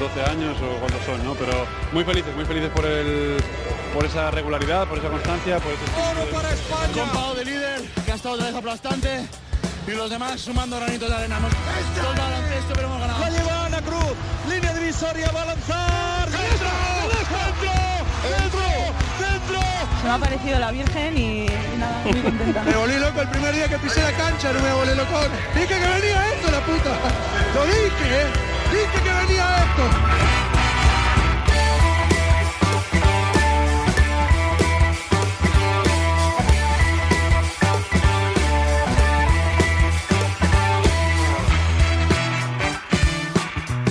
12 años o cuántos son, ¿no? Pero muy felices, muy felices por el por esa regularidad, por esa constancia, por ese ¡Oro para España! Compado de líder, que ha estado otra vez aplastante. Y los demás sumando granitos de arena. Hemos todo el baloncesto, pero hemos ganado. La lleva Ana Cruz, línea divisoria, va a lanzar. ¡Dentro! ¡Dentro! ¡Dentro! ¡Dentro! Se me ha parecido la Virgen y, y nada, muy contenta. Me volví loco el primer día que pisé la cancha, no me volví loco. Dije que venía esto, la puta. Lo dije, ¿eh? Dije que venía esto.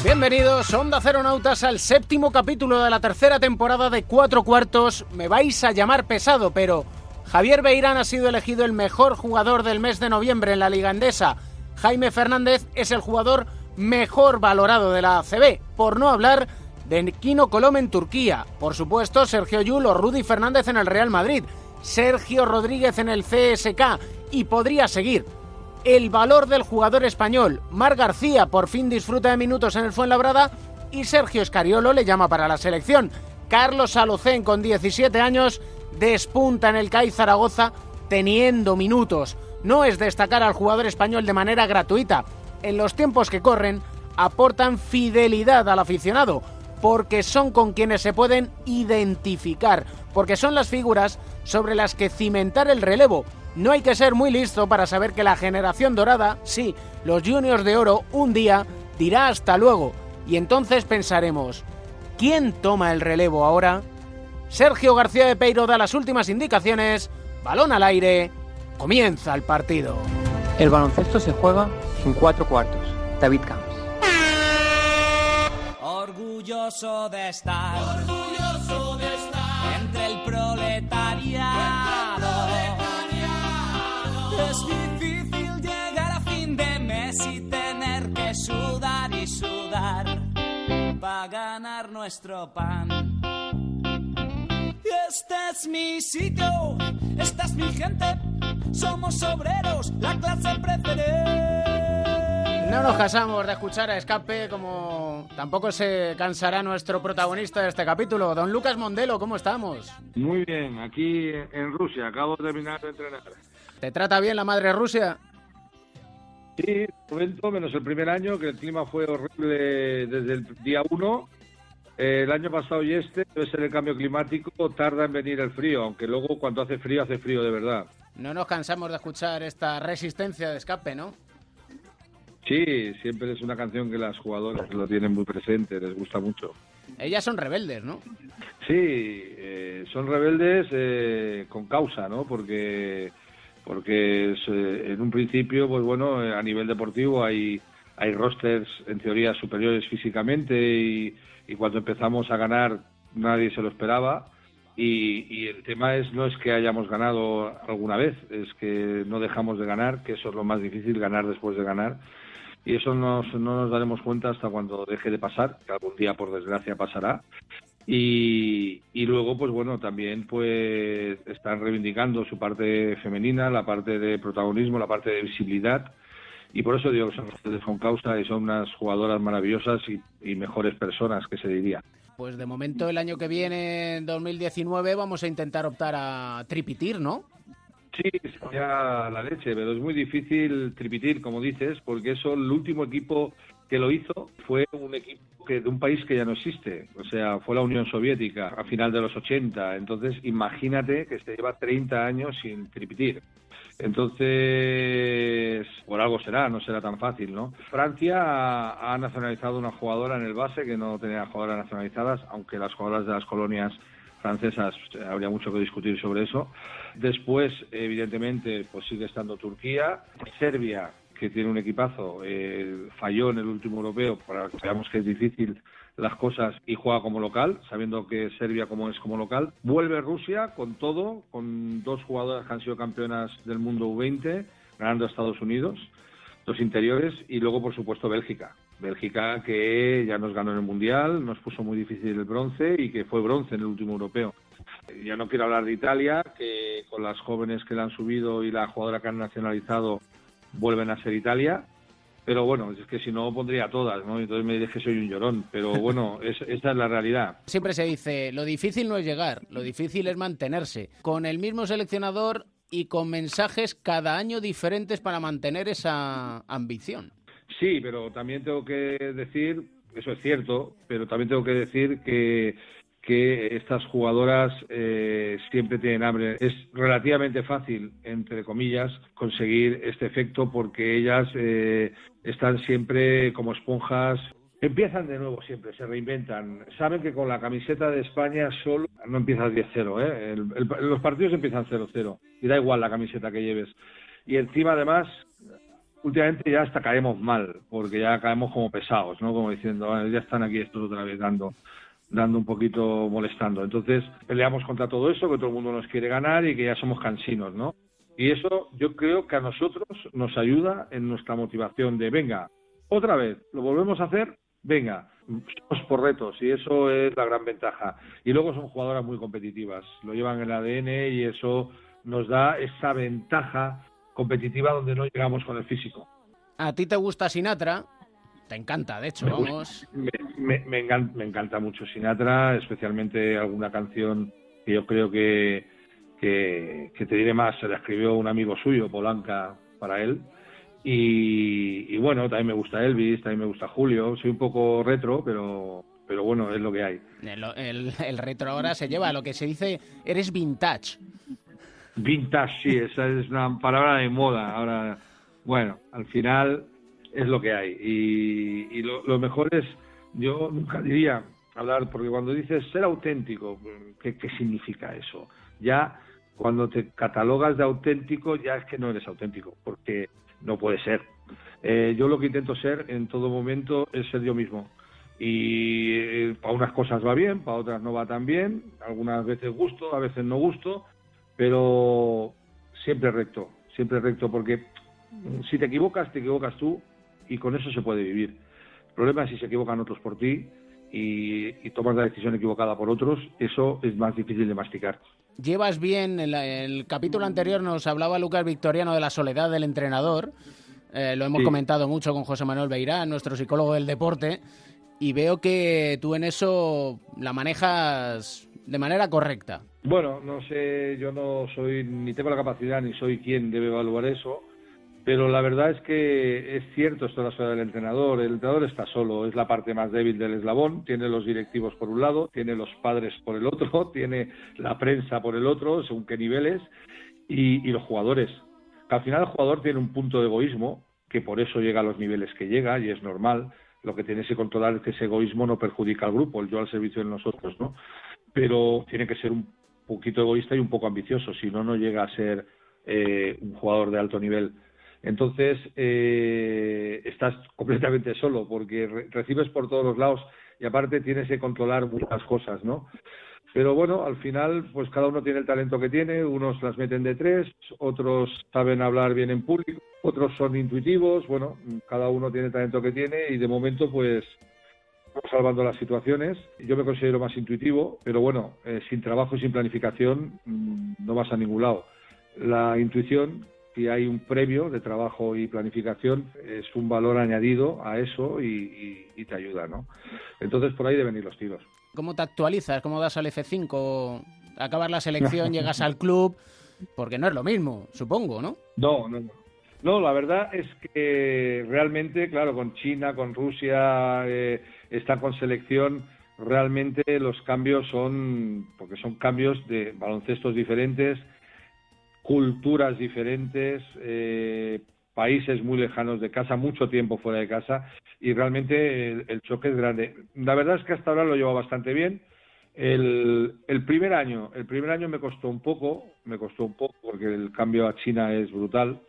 Bienvenidos, Onda Cero Nautas, al séptimo capítulo de la tercera temporada de Cuatro Cuartos. Me vais a llamar pesado, pero Javier Beirán ha sido elegido el mejor jugador del mes de noviembre en la Liga Endesa. Jaime Fernández es el jugador mejor valorado de la ACB, por no hablar de Kino Colom en Turquía. Por supuesto, Sergio Yul o Rudy Fernández en el Real Madrid. Sergio Rodríguez en el CSK. Y podría seguir el valor del jugador español. Mar García por fin disfruta de minutos en el Fuenlabrada y Sergio Escariolo le llama para la selección. Carlos Alocén con 17 años despunta en el CAI Zaragoza teniendo minutos. No es destacar al jugador español de manera gratuita. En los tiempos que corren aportan fidelidad al aficionado porque son con quienes se pueden identificar, porque son las figuras sobre las que cimentar el relevo. No hay que ser muy listo para saber que la generación dorada, sí, los juniors de oro, un día dirá hasta luego. Y entonces pensaremos, ¿quién toma el relevo ahora? Sergio García de Peiro da las últimas indicaciones, balón al aire, comienza el partido. El baloncesto se juega en cuatro cuartos. David Camps. Orgulloso de estar, orgulloso de estar entre el proletariado. Es difícil llegar a fin de mes y tener que sudar y sudar para ganar nuestro pan. Este es mi sitio, esta es mi gente, somos obreros, la clase preferente. No nos casamos de escuchar a Escape como tampoco se cansará nuestro protagonista de este capítulo. Don Lucas Mondelo, ¿cómo estamos? Muy bien, aquí en Rusia, acabo de terminar de entrenar. ¿Te trata bien la madre Rusia? Sí, momento, menos el primer año, que el clima fue horrible desde el día uno el año pasado y este, debe ser el cambio climático, tarda en venir el frío, aunque luego cuando hace frío, hace frío de verdad. No nos cansamos de escuchar esta resistencia de escape, ¿no? Sí, siempre es una canción que las jugadoras lo tienen muy presente, les gusta mucho. Ellas son rebeldes, ¿no? Sí, eh, son rebeldes eh, con causa, ¿no? Porque porque es, eh, en un principio, pues bueno, eh, a nivel deportivo hay hay rosters en teoría superiores físicamente y, y cuando empezamos a ganar nadie se lo esperaba. Y, el tema es no es que hayamos ganado alguna vez, es que no dejamos de ganar, que eso es lo más difícil, ganar después de ganar y eso nos, no nos daremos cuenta hasta cuando deje de pasar, que algún día por desgracia pasará. Y, y luego, pues bueno, también pues están reivindicando su parte femenina, la parte de protagonismo, la parte de visibilidad. Y por eso digo que son ustedes con causa y son unas jugadoras maravillosas y, y mejores personas, que se diría. Pues de momento el año que viene, en 2019, vamos a intentar optar a tripitir, ¿no? Sí, sería la leche, pero es muy difícil tripitir, como dices, porque eso, el último equipo que lo hizo fue un equipo que, de un país que ya no existe, o sea, fue la Unión Soviética a final de los 80. Entonces, imagínate que se lleva 30 años sin tripitir. Entonces, por algo será, no será tan fácil, ¿no? Francia ha, nacionalizado una jugadora en el base que no tenía jugadoras nacionalizadas, aunque las jugadoras de las colonias francesas habría mucho que discutir sobre eso. Después, evidentemente, pues sigue estando Turquía, Serbia, que tiene un equipazo, eh, falló en el último europeo, para que veamos que es difícil las cosas y juega como local, sabiendo que Serbia como es como local. Vuelve Rusia con todo, con dos jugadoras que han sido campeonas del mundo U20, ganando a Estados Unidos, dos interiores, y luego, por supuesto, Bélgica. Bélgica que ya nos ganó en el Mundial, nos puso muy difícil el bronce y que fue bronce en el último europeo. Ya no quiero hablar de Italia, que con las jóvenes que la han subido y la jugadora que han nacionalizado vuelven a ser Italia, pero bueno, es que si no pondría todas, ¿no? Entonces me dices que soy un llorón, pero bueno, es, esta es la realidad. Siempre se dice, lo difícil no es llegar, lo difícil es mantenerse. Con el mismo seleccionador y con mensajes cada año diferentes para mantener esa ambición. Sí, pero también tengo que decir, eso es cierto, pero también tengo que decir que que estas jugadoras eh, siempre tienen hambre. Es relativamente fácil, entre comillas, conseguir este efecto porque ellas eh, están siempre como esponjas. Empiezan de nuevo siempre, se reinventan. Saben que con la camiseta de España solo no empiezas 10-0, ¿eh? los partidos empiezan 0-0 y da igual la camiseta que lleves. Y encima, además, últimamente ya hasta caemos mal, porque ya caemos como pesados, ¿no? Como diciendo, ya están aquí estos otra vez dando dando un poquito molestando. Entonces peleamos contra todo eso, que todo el mundo nos quiere ganar y que ya somos cansinos, ¿no? Y eso yo creo que a nosotros nos ayuda en nuestra motivación de, venga, otra vez, lo volvemos a hacer, venga, somos por retos y eso es la gran ventaja. Y luego son jugadoras muy competitivas, lo llevan en el ADN y eso nos da esa ventaja competitiva donde no llegamos con el físico. ¿A ti te gusta Sinatra? Te encanta, de hecho, me vamos. me, encanta, mucho Sinatra, especialmente alguna canción que yo creo que, que, te diré más, se la escribió un amigo suyo, Polanca, para él. Y, bueno, también me gusta Elvis, también me gusta Julio. Soy un poco retro, pero, pero bueno, es lo que hay. El, el, retro ahora se lleva a lo que se dice, eres vintage. Vintage, sí, esa es una palabra de moda. Ahora, bueno, al final es lo que hay. Y, lo, mejor es, yo nunca diría hablar, porque cuando dices ser auténtico, ¿qué, significa eso? Ya cuando te catalogas de auténtico, ya es que no eres auténtico, porque no puede ser. Eh, yo lo que intento ser en todo momento es ser yo mismo. Y eh, para unas cosas va bien, para otras no va tan bien, algunas veces gusto, a veces no gusto, pero siempre recto, siempre recto, porque si te equivocas, te equivocas tú y con eso se puede vivir. El problema es si se equivocan otros por ti y, tomas la decisión equivocada por otros, eso es más difícil de masticar. Llevas bien, en el, capítulo anterior nos hablaba Lucas Victoriano de la soledad del entrenador, eh, lo hemos comentado mucho con José Manuel Beirán, nuestro psicólogo del deporte, y veo que tú en eso la manejas de manera correcta. Bueno, no sé, yo no soy, ni tengo la capacidad, ni soy quien debe evaluar eso. Pero la verdad es que es cierto esto de la soledad del entrenador. El entrenador está solo, es la parte más débil del eslabón. Tiene los directivos por un lado, tiene los padres por el otro, tiene la prensa por el otro, según qué niveles, y, los jugadores. Al final el jugador tiene un punto de egoísmo, que por eso llega a los niveles que llega, y es normal. Lo que tiene que controlar es que ese egoísmo no perjudica al grupo, el yo al servicio de nosotros, ¿no? Pero tiene que ser un poquito egoísta y un poco ambicioso, si no, no llega a ser eh, un jugador de alto nivel. Entonces, eh, estás completamente solo porque recibes por todos los lados y aparte tienes que controlar muchas cosas, ¿no? Pero bueno, al final, pues cada uno tiene el talento que tiene, unos las meten de tres, otros saben hablar bien en público, otros son intuitivos, bueno, cada uno tiene el talento que tiene y de momento, pues, salvando las situaciones. Yo me considero más intuitivo, pero bueno, eh, sin trabajo y sin planificación mm, no vas a ningún lado. La intuición si hay un previo de trabajo y planificación, es un valor añadido a eso y, te ayuda, ¿no? Entonces por ahí deben ir los tiros. ¿Cómo te actualizas? ¿Cómo das al F5? Acabas la selección, llegas al club, porque no es lo mismo, supongo, ¿no? No, no, no. No, la verdad es que realmente, claro, con China, con Rusia, eh, estar con selección, realmente los cambios son, porque son cambios de baloncestos diferentes, culturas diferentes, eh, países muy lejanos de casa, mucho tiempo fuera de casa y realmente el, choque es grande. La verdad es que hasta ahora lo llevo bastante bien. El, el, primer año, el primer año me costó un poco, me costó un poco porque el cambio a China es brutal.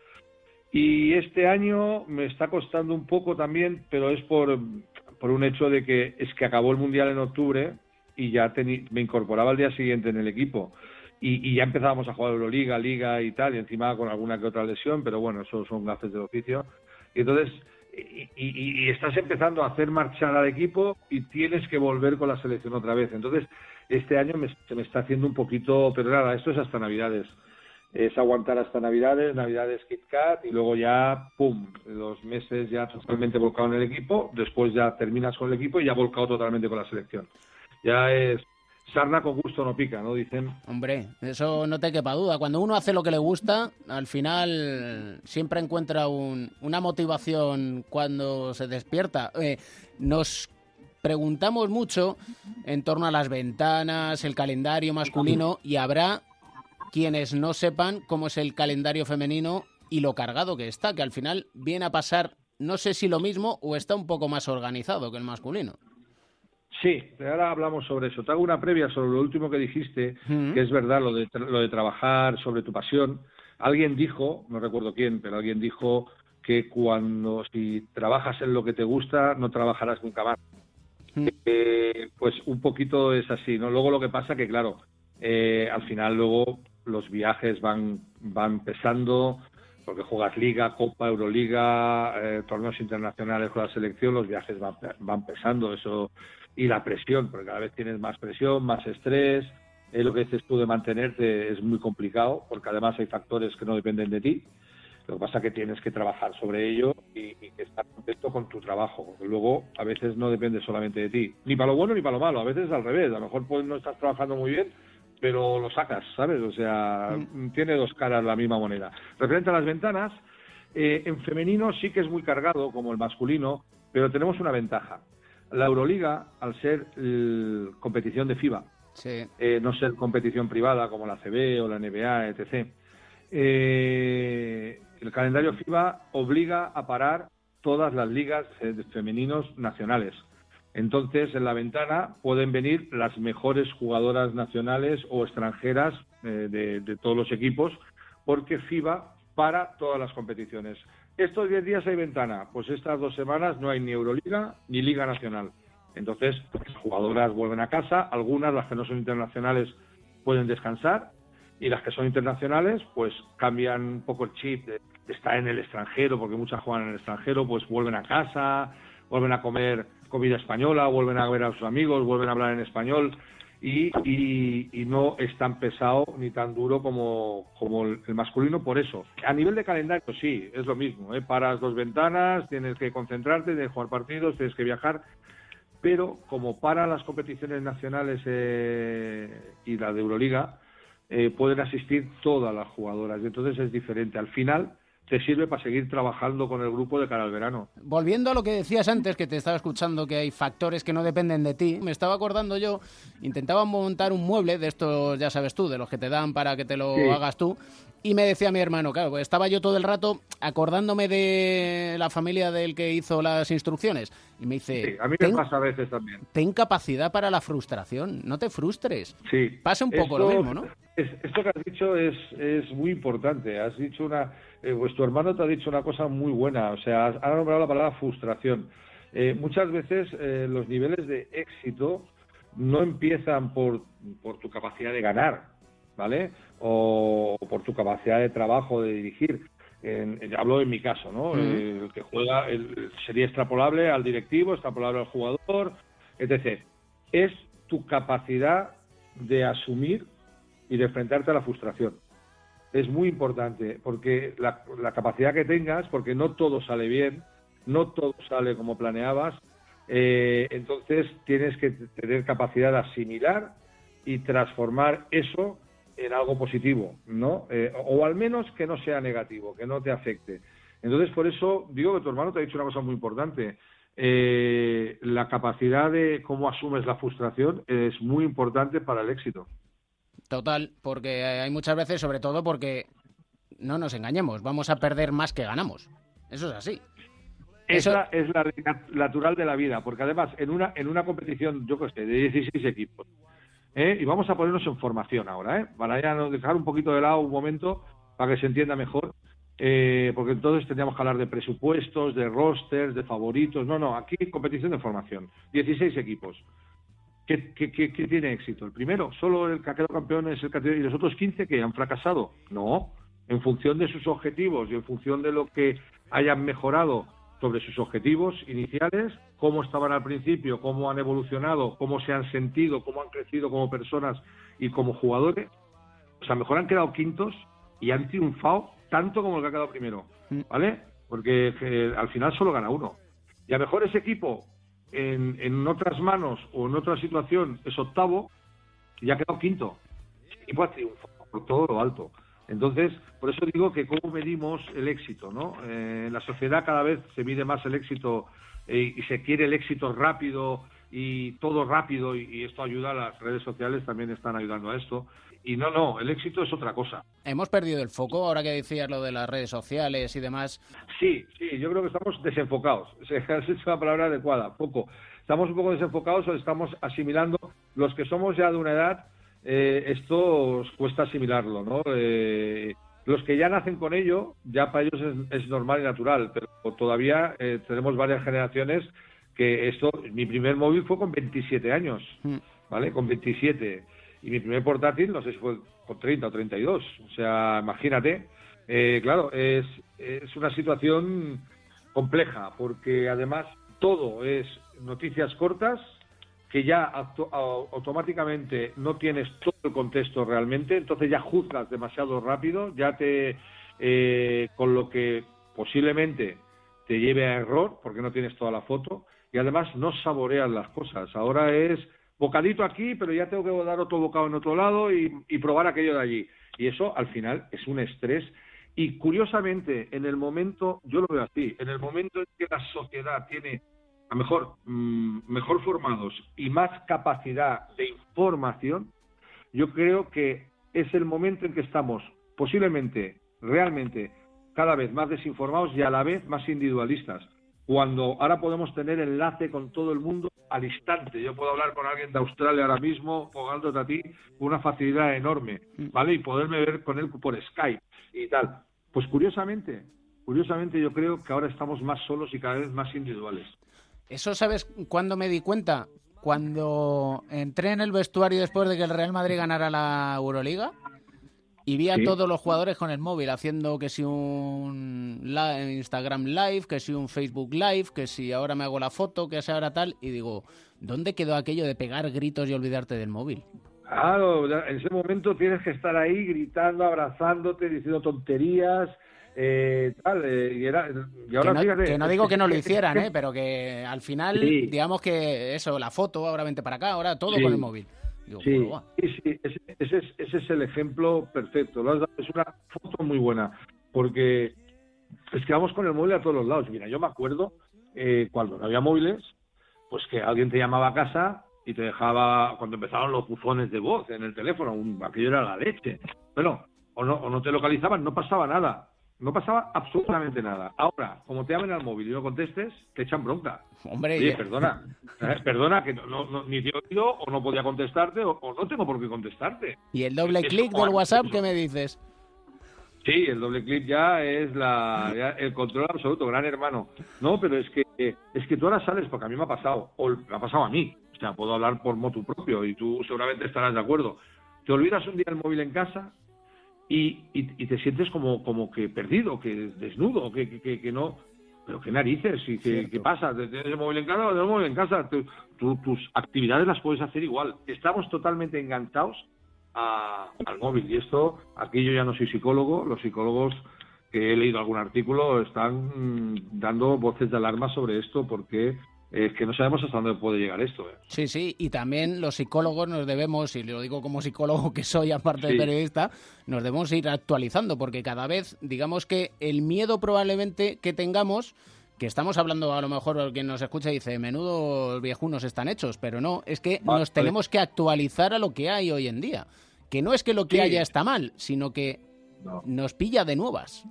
Y este año me está costando un poco también, pero es por, por un hecho de que es que acabó el mundial en octubre y ya me incorporaba al día siguiente en el equipo y, ya empezábamos a jugar Euroliga, Liga y tal, y encima con alguna que otra lesión, pero bueno, eso son gafes del oficio. Y entonces, y, estás empezando a hacer marchar al equipo y tienes que volver con la selección otra vez. Entonces, este año se me está haciendo un poquito, pero nada, esto es hasta Navidades. es aguantar hasta Navidades, Navidades Kit Kat y luego ya, pum, los meses ya totalmente volcado en el equipo, después ya terminas con el equipo y ya volcado totalmente con la selección. Ya es sarna con gusto no pica, ¿no? Dicen. Hombre, eso no te quepa duda. Cuando uno hace lo que le gusta, al final siempre encuentra un- una motivación cuando se despierta. Eh, nos preguntamos mucho en torno a las ventanas, el calendario masculino y habrá quienes no sepan cómo es el calendario femenino y lo cargado que está, que al final viene a pasar, no sé si lo mismo o está un poco más organizado que el masculino. Sí, ahora hablamos sobre eso. Te hago una previa sobre lo último que dijiste, que es verdad, lo de, tra- lo de trabajar sobre tu pasión. Alguien dijo, no recuerdo quién, pero alguien dijo que cuando si trabajas en lo que te gusta, no trabajarás nunca más. Eh, pues un poquito es así, ¿no? Luego lo que pasa que, claro, eh, al final luego los viajes van, van pesando, porque juegas Liga, Copa, Euroliga, eh, torneos internacionales con la selección, los viajes van, van pesando, eso y la presión, porque cada vez tienes más presión, más estrés, eh, lo que dices tú de mantenerte es muy complicado, porque además hay factores que no dependen de ti, lo que pasa es que tienes que trabajar sobre ello y, y estar contento con tu trabajo, porque luego a veces no depende solamente de ti, ni para lo bueno ni para lo malo, a veces es al revés, a lo mejor pues no estás trabajando muy bien, pero lo sacas, ¿sabes? O sea, tiene dos caras la misma moneda. Referente a las ventanas, eh, en femenino sí que es muy cargado, como el masculino, pero tenemos una ventaja. La Euroliga, al ser eh, competición de FIBA, Sí. eh, no ser competición privada como la CB o la NBA, etc. Eh, el calendario FIBA obliga a parar todas las ligas eh, femeninos nacionales. Entonces, en la ventana pueden venir las mejores jugadoras nacionales o extranjeras de, de todos los equipos, porque FIBA para todas las competiciones. Estos 10 días hay ventana, pues estas dos semanas no hay ni Euroliga ni Liga Nacional. Entonces, las jugadoras vuelven a casa, algunas, las que no son internacionales, pueden descansar, y las que son internacionales, pues cambian un poco el chip de estar en el extranjero, porque muchas juegan en el extranjero, pues vuelven a casa, vuelven a comer comida española, vuelven a ver a sus amigos, vuelven a hablar en español, y, y, no es tan pesado ni tan duro como, como el, masculino por eso. A nivel de calendario, sí, es lo mismo. ¿eh? Paras dos ventanas, tienes que concentrarte, tienes que jugar partidos, tienes que viajar, pero como para las competiciones nacionales eh, y la de Euroliga, eh, pueden asistir todas las jugadoras. Entonces es diferente. Al final te sirve para seguir trabajando con el grupo de cara al verano. Volviendo a lo que decías antes, que te estaba escuchando que hay factores que no dependen de ti, me estaba acordando yo, intentaba montar un mueble de estos, ya sabes tú, de los que te dan para que te lo Sí. hagas tú, y me decía mi hermano, claro, pues estaba yo todo el rato acordándome de la familia del que hizo las instrucciones, y me dice, Sí, a mí me pasa a veces también. ten capacidad para la frustración, no te frustres. Sí. Pasa un poco lo mismo, ¿no? es- esto que has dicho es, es muy importante. Has dicho una, eh, pues tu hermano te ha dicho una cosa muy buena. O sea, has, ha nombrado la palabra frustración. Eh, muchas veces eh, los niveles de éxito no empiezan por, por tu capacidad de ganar, ¿vale? O, por tu capacidad de trabajo, de dirigir. En- en- hablo en mi caso, ¿no? El que juega el- sería extrapolable al directivo, extrapolable al jugador, etc. Es tu capacidad de asumir y de enfrentarte a la frustración. Es muy importante porque la, la capacidad que tengas, porque no todo sale bien, no todo sale como planeabas, eh, entonces tienes que tener capacidad de asimilar y transformar eso en algo positivo, ¿no? Eh, o al menos que no sea negativo, que no te afecte. Entonces, por eso digo que tu hermano te ha dicho una cosa muy importante. Eh, la capacidad de cómo asumes la frustración es muy importante para el éxito. Total, porque hay muchas veces, sobre todo porque, no nos engañemos, vamos a perder más que ganamos. Eso es así. Eso- Esa es la natural de la vida, porque además en una en una competición, yo que sé, de 16 equipos, ¿eh? y vamos a ponernos en formación ahora, ¿eh? para ya dejar un poquito de lado un momento para que se entienda mejor, eh, porque entonces tendríamos que hablar de presupuestos, de rosters, de favoritos, no, no, aquí competición de formación, 16 equipos. ¿Qué, qué, qué- qué tiene éxito? El primero, solo el que ha quedado campeón es el que y los otros 15 que han fracasado. No, en función de sus objetivos y en función de lo que hayan mejorado sobre sus objetivos iniciales, cómo estaban al principio, cómo han evolucionado, cómo se han sentido, cómo han crecido como personas y como jugadores. O sea, mejor han quedado quintos y han triunfado tanto como el que ha quedado primero, Mm. ¿vale? Porque eh, al final solo gana uno. Y a lo mejor ese equipo en, en otras manos o en otra situación es octavo y ha quedado quinto. Ese equipo ha por todo lo alto. Entonces, por eso digo que cómo medimos el éxito, ¿no? Eh, en la sociedad cada vez se mide más el éxito eh, y se quiere el éxito rápido y todo rápido y, y esto ayuda, las redes sociales también están ayudando a esto. Y no, no, el éxito es otra cosa. Hemos perdido el foco ahora que decías lo de las redes sociales y demás. Sí, sí, yo creo que estamos desenfocados. Has hecho la palabra adecuada, poco. Estamos un poco desenfocados o estamos asimilando. Los que somos ya de una edad, eh, esto os cuesta asimilarlo, ¿no? Eh, los que ya nacen con ello, ya para ellos es, es normal y natural, pero todavía eh, tenemos varias generaciones que esto, mi primer móvil fue con 27 años, Mm. ¿vale? Con 27. Y mi primer portátil, no sé si fue con 30 o 32. O sea, imagínate. Eh, claro, es, es una situación compleja, porque además todo es noticias cortas, que ya automáticamente no tienes todo el contexto realmente, entonces ya juzgas demasiado rápido, ya te, eh, con lo que posiblemente te lleve a error, porque no tienes toda la foto, y además no saboreas las cosas. Ahora es bocadito aquí, pero ya tengo que dar otro bocado en otro lado y, probar aquello de allí. Y eso al final es un estrés. Y curiosamente, en el momento, yo lo veo así, en el momento en que la sociedad tiene a mejor, mm, mejor formados y más capacidad de información, yo creo que es el momento en que estamos posiblemente, realmente, cada vez más desinformados y a la vez más individualistas. Cuando ahora podemos tener enlace con todo el mundo al instante. Yo puedo hablar con alguien de Australia ahora mismo, pagándote a ti, con una facilidad enorme, ¿vale? Y poderme ver con él por Skype y tal. Pues curiosamente, curiosamente yo creo que ahora estamos más solos y cada vez más individuales. ¿Eso sabes cuándo me di cuenta? Cuando entré en el vestuario después de que el Real Madrid ganara la Euroliga y vi a Sí. todos los jugadores con el móvil haciendo que si un Instagram Live, que si un Facebook Live, que si ahora me hago la foto, que si ahora tal, y digo, ¿dónde quedó aquello de pegar gritos y olvidarte del móvil? Claro, en ese momento tienes que estar ahí gritando, abrazándote, diciendo tonterías, eh, tal, eh, y, era, y ahora que, no, fíjate, que no digo que no lo hicieran, ¿eh? pero que al final, Sí. digamos que eso, la foto, ahora vente para acá, ahora todo Sí. con el móvil. Digo, Sí, bueno, sí, sí, ese, ese es, ese es el ejemplo perfecto. Lo has dado, es una foto muy buena, porque es que vamos con el móvil a todos los lados. Mira, yo me acuerdo eh, cuando no había móviles, pues que alguien te llamaba a casa y te dejaba, cuando empezaban los buzones de voz en el teléfono, un, aquello era la leche. Bueno, o no, o no te localizaban, no pasaba nada. No pasaba absolutamente nada. Ahora, como te llamen al móvil y no contestes, te echan bronca. Hombre, Oye, ya- perdona, eh, perdona, que no, no- ni te he oído o no podía contestarte o, o no tengo por qué contestarte. y el doble clic del WhatsApp. ¿qué me dices? Sí, el doble clic ya es la, ya el control absoluto, gran hermano. No, pero es que es que tú ahora sales, porque a mí me ha pasado, o me ha pasado a mí, o sea, puedo hablar por motu propio y tú seguramente estarás de acuerdo. Te olvidas un día el móvil en casa y, y, y te sientes como, como que perdido, que desnudo, que, que, que, que no. Pero qué narices, y qué, qué pasa, ¿tienes el móvil en casa o tienes el móvil en casa? Tu- tu- tus actividades las puedes hacer igual. Estamos totalmente enganchados a- al móvil. Y esto, aquí yo ya no soy psicólogo, los psicólogos que he leído algún artículo están mm, dando voces de alarma sobre esto porque es que no sabemos hasta dónde puede llegar esto. ¿eh? Sí, sí, y también los psicólogos nos debemos, y lo digo como psicólogo que soy, aparte de periodista, nos debemos ir actualizando, porque cada vez, digamos que el miedo probablemente que tengamos, que estamos hablando a lo mejor quien nos escucha dice, menudo viejunos están hechos, pero no, es que Vale. nos tenemos que actualizar a lo que hay hoy en día. Que no es que lo que Sí. haya está mal, sino que No. nos pilla de nuevas.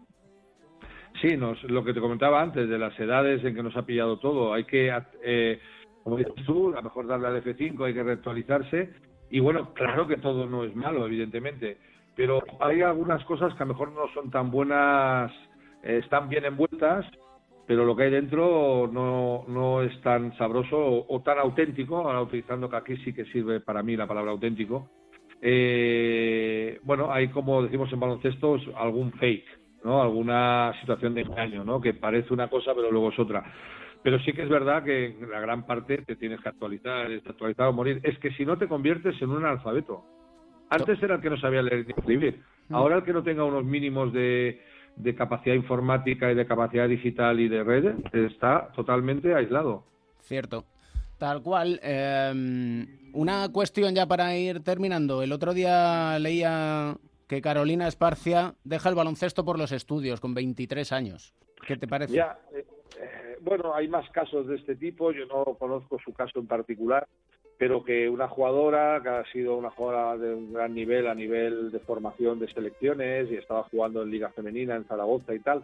Sí, nos, lo que te comentaba antes, de las edades en que nos ha pillado todo. Hay que, eh, como dices tú, a lo mejor darle al F5, hay que reactualizarse. Y bueno, claro que todo no es malo, evidentemente. Pero hay algunas cosas que a lo mejor no son tan buenas, eh, están bien envueltas, pero lo que hay dentro no, no es tan sabroso o, tan auténtico, ahora utilizando que aquí sí que sirve para mí la palabra auténtico. Eh, bueno, hay como decimos en baloncesto algún fake, ¿no? Alguna situación de engaño, ¿no? Que parece una cosa pero luego es otra. Pero sí que es verdad que la gran parte te tienes que actualizar, es actualizar o morir. Es que si no te conviertes en un analfabeto. Antes era el que no sabía leer ni escribir. Ahora el que no tenga unos mínimos de, de capacidad informática y de capacidad digital y de redes está totalmente aislado. Cierto. Tal cual. eh, una cuestión ya para ir terminando. El otro día leía que Carolina Esparcia deja el baloncesto por los estudios con 23 años. ¿Qué te parece? Eh, eh, bueno, hay más casos de este tipo. Yo no conozco su caso en particular, pero que una jugadora que ha sido una jugadora de un gran nivel a nivel de formación de selecciones y estaba jugando en Liga Femenina en Zaragoza y tal,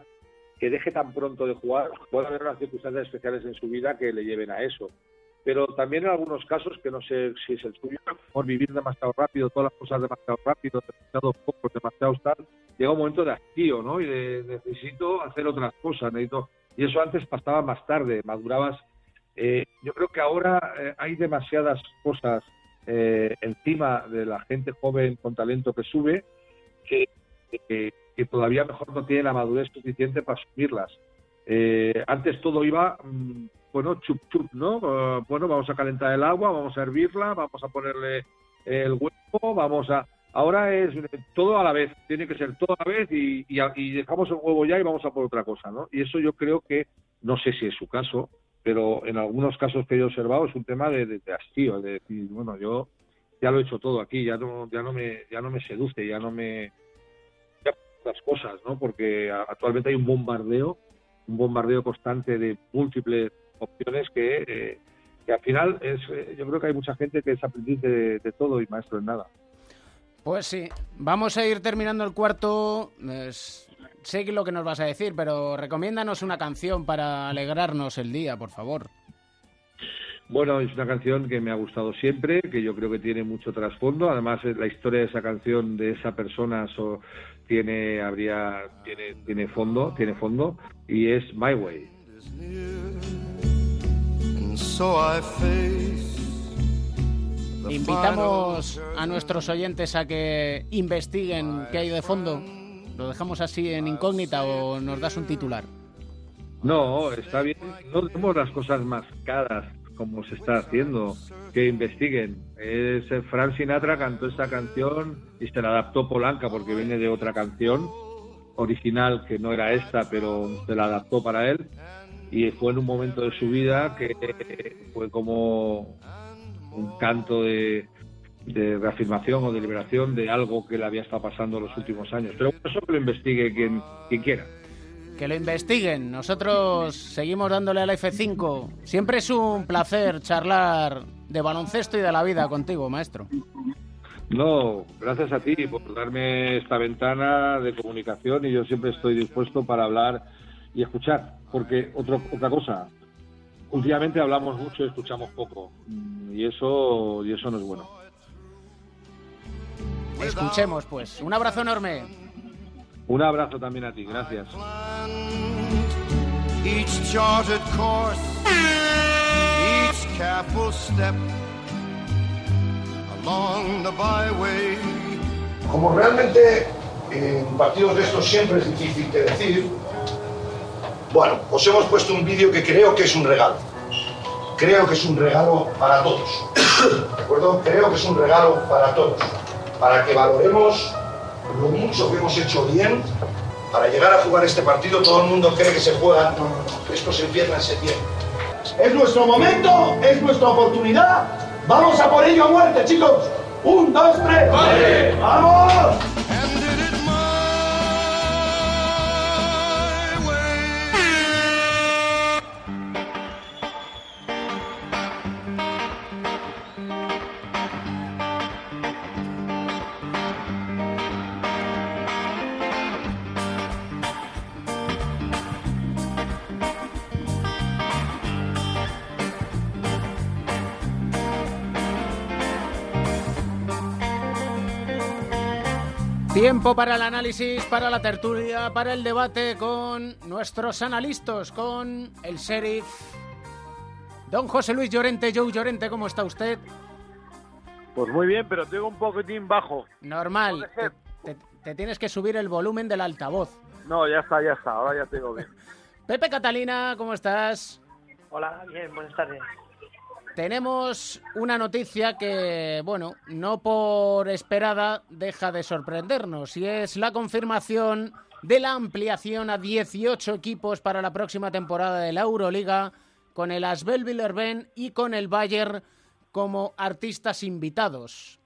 que deje tan pronto de jugar, puede haber unas circunstancias especiales en su vida que le lleven a eso. Pero también en algunos casos, que no sé si es el suyo, por vivir demasiado rápido, todas las cosas demasiado rápido, demasiado poco, demasiado tal, llega un momento de hastío, ¿no? Y de necesito hacer otras cosas, necesito... Y eso antes pasaba más tarde, madurabas. Eh, yo creo que ahora eh, hay demasiadas cosas eh, encima de la gente joven con talento que sube que, que, todavía mejor no tiene la madurez suficiente para asumirlas. Eh, antes todo iba, mm, bueno, chup chup, ¿no? Eh, bueno, vamos a calentar el agua, vamos a hervirla, vamos a ponerle el huevo, vamos a... Ahora es todo a la vez, tiene que ser todo a la vez y, y, dejamos el huevo ya y vamos a por otra cosa, ¿no? Y eso yo creo que, no sé si es su caso, pero en algunos casos que he observado es un tema de, de, de hastío, de decir, bueno, yo ya lo he hecho todo aquí, ya no, ya no me, ya no me seduce, ya no me, ya las cosas, ¿no? Porque actualmente hay un bombardeo, un bombardeo constante de múltiples opciones que, eh, que al final es, eh, yo creo que hay mucha gente que es aprendiz de, todo y maestro en nada. Pues sí, vamos a ir terminando el cuarto. Sé lo que nos vas a decir, pero recomiéndanos una canción para alegrarnos el día, por favor. Bueno, es una canción que me ha gustado siempre, que yo creo que tiene mucho trasfondo. Además, eh, la historia de esa canción, de esa persona, so- tiene, habría, tiene, tiene fondo, tiene fondo, y es My Way. Invitamos a nuestros oyentes a que investiguen qué hay de fondo. ¿Lo dejamos así en incógnita o nos das un titular? No, está bien. No demos las cosas más caras como se está haciendo. Que investiguen. Es eh, Frank Sinatra cantó esta canción y se la adaptó Polanca porque viene de otra canción original que no era esta, pero se la adaptó para él. Y fue en un momento de su vida que fue como un canto de, de reafirmación o de liberación de algo que le había estado pasando los últimos años. Pero eso que lo investigue quien, quien quiera. Que lo investiguen. Nosotros seguimos dándole al F5. Siempre es un placer charlar de baloncesto y de la vida contigo, maestro. No, gracias a ti por darme esta ventana de comunicación y yo siempre estoy dispuesto para hablar y escuchar, porque otro, otra cosa, últimamente hablamos mucho y escuchamos poco y eso y eso no es bueno. Escuchemos, pues. Un abrazo enorme. Un abrazo también a ti, gracias. each charted course, each careful step along the byway. Como realmente en partidos de estos siempre es difícil de decir, bueno, os hemos puesto un vídeo que creo que es un regalo. Creo que es un regalo para todos. ¿De acuerdo? Creo que es un regalo para todos. Para que valoremos lo mucho que hemos hecho bien. Para llegar a jugar este partido, todo el mundo cree que se juega. No, no, no. Esto se empieza en septiembre. Es nuestro momento, es nuestra oportunidad. Vamos a por ello a muerte, chicos. Un, dos, tres. ¡Vamos! Tiempo para el análisis, para la tertulia, para el debate con nuestros analistas, con el sheriff. Don José Luis Llorente, Joe Llorente, ¿cómo está usted? Pues muy bien, pero tengo un poquitín bajo. Normal. Te, te- te tienes que subir el volumen del altavoz. No, ya está, ya está, ahora ya tengo bien. Pepe Catalina, ¿cómo estás? Hola, bien, buenas tardes. Tenemos una noticia que, bueno, no por esperada deja de sorprendernos y es la confirmación de la ampliación a 18 equipos para la próxima temporada de la Euroliga con el Asbel Villerben y con el Bayern como artistas invitados.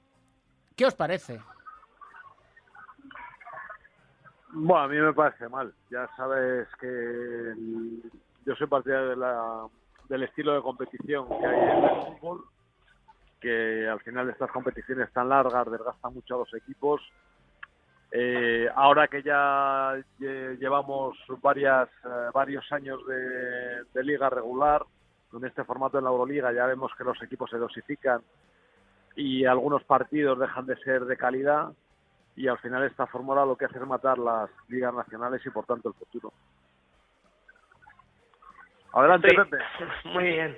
¿Qué os parece? Bueno, a mí me parece mal. Ya sabes que yo soy partidario de la, del estilo de competición que hay en el fútbol, que al final de estas competiciones tan largas desgastan mucho a los equipos. Eh, ahora que ya lle- llevamos varias, eh, varios años de, de liga regular, con este formato en la Euroliga ya vemos que los equipos se dosifican y algunos partidos dejan de ser de calidad y al final esta fórmula lo que hace es matar las ligas nacionales y por tanto el futuro. Adelante, Estoy- Pepe. Muy bien.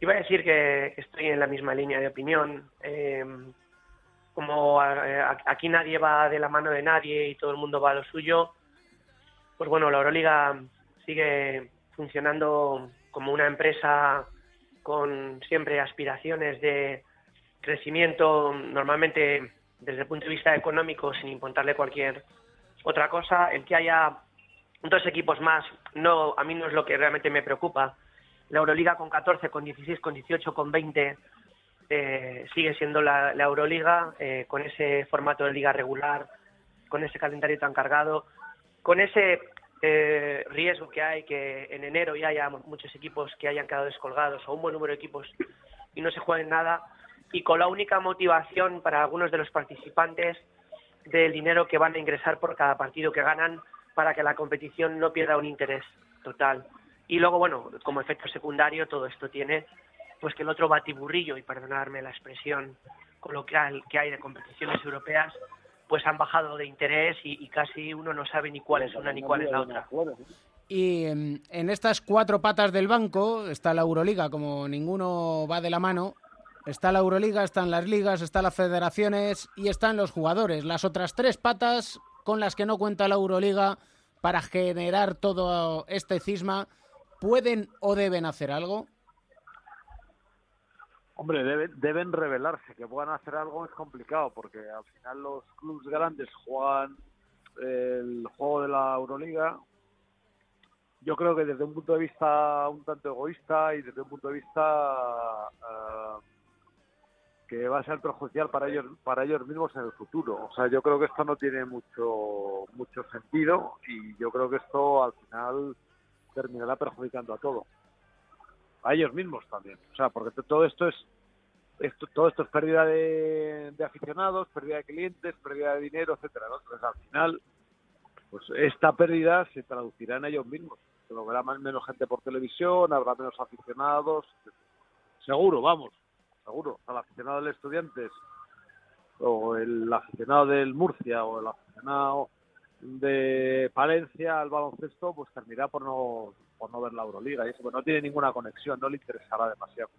Iba a decir que que estoy en la misma línea de opinión. Eh, como eh, aquí nadie va de la mano de nadie y todo el mundo va a lo suyo, pues bueno, la Euroliga sigue funcionando como una empresa con siempre aspiraciones de crecimiento, normalmente desde el punto de vista económico, sin importarle cualquier otra cosa. El que haya dos equipos más, no, a mí no es lo que realmente me preocupa. La Euroliga con 14, con 16, con 18, con 20 eh, sigue siendo la, Euroliga eh, con ese formato de liga regular, con ese calendario tan cargado, con ese eh, riesgo que hay que en enero ya haya muchos equipos que hayan quedado descolgados o un buen número de equipos y no se jueguen nada y con la única motivación para algunos de los participantes del dinero que van a ingresar por cada partido que ganan para que la competición no pierda un interés total. Y luego, bueno, como efecto secundario, todo esto tiene pues que el otro batiburrillo, y perdonadme la expresión coloquial que hay de competiciones europeas, pues han bajado de interés y, y casi uno no sabe ni cuál es una ni cuál es la otra. Y em, en estas cuatro patas del banco está la Euroliga, como ninguno va de la mano. Está la Euroliga, están las ligas, están las federaciones y están los jugadores. Las otras tres patas con las que no cuenta la Euroliga para generar todo este cisma, ¿pueden o deben hacer algo? Hombre, deben, revelarse, que puedan hacer algo es complicado, porque al final los clubes grandes juegan el juego de la Euroliga. Yo creo que desde un punto de vista un tanto egoísta y desde un punto de vista eh, que va a ser perjudicial para ellos para ellos mismos en el futuro. O sea, yo creo que esto no tiene mucho mucho sentido y yo creo que esto al final terminará perjudicando a todo a ellos mismos también. O sea, porque todo esto es, esto, todo esto es pérdida de, de aficionados, pérdida de clientes, pérdida de dinero, etcétera. ¿no? Entonces, al final, pues esta pérdida se traducirá en ellos mismos. Se lo verá más, menos gente por televisión, habrá menos aficionados. Seguro, vamos, seguro. Al aficionado del Estudiantes o el aficionado del Murcia o el aficionado de Palencia al baloncesto, pues terminará por no por no ver la Euroliga y eso, pues no tiene ninguna conexión, no le interesará demasiado.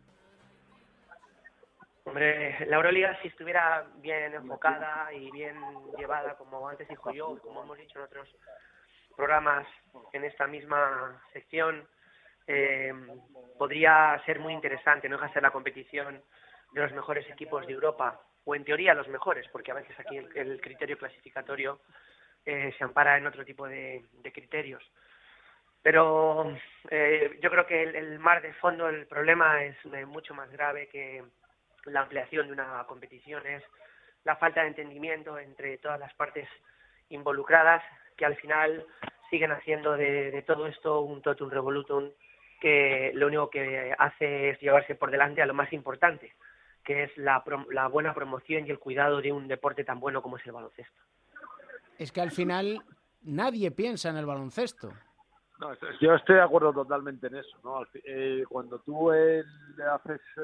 Hombre, la Euroliga si estuviera bien enfocada y bien llevada, como antes dijo yo, como hemos dicho en otros programas en esta misma sección, eh, podría ser muy interesante, no deja de ser la competición de los mejores equipos de Europa, o en teoría los mejores, porque a veces aquí el, criterio clasificatorio eh, se ampara en otro tipo de, de criterios. Pero eh, yo creo que el, el mar de fondo, el problema es eh, mucho más grave que la ampliación de una competición, es la falta de entendimiento entre todas las partes involucradas que al final siguen haciendo de, de todo esto un totum revolutum que lo único que hace es llevarse por delante a lo más importante, que es la, prom- la buena promoción y el cuidado de un deporte tan bueno como es el baloncesto. Es que al final nadie piensa en el baloncesto. No, yo estoy de acuerdo totalmente en eso. ¿no? Eh, cuando tú eh, le haces eh,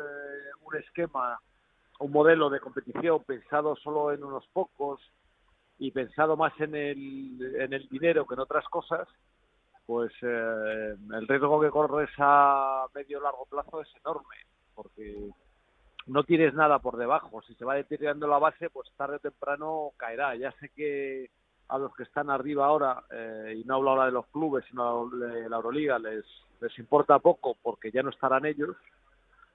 un esquema, un modelo de competición pensado solo en unos pocos y pensado más en el, en el dinero que en otras cosas, pues eh, el riesgo que corres a medio largo plazo es enorme, porque no tienes nada por debajo. Si se va deteriorando la base, pues tarde o temprano caerá. Ya sé que a los que están arriba ahora, eh, y no hablo ahora de los clubes, sino de la Euroliga, les, les importa poco porque ya no estarán ellos,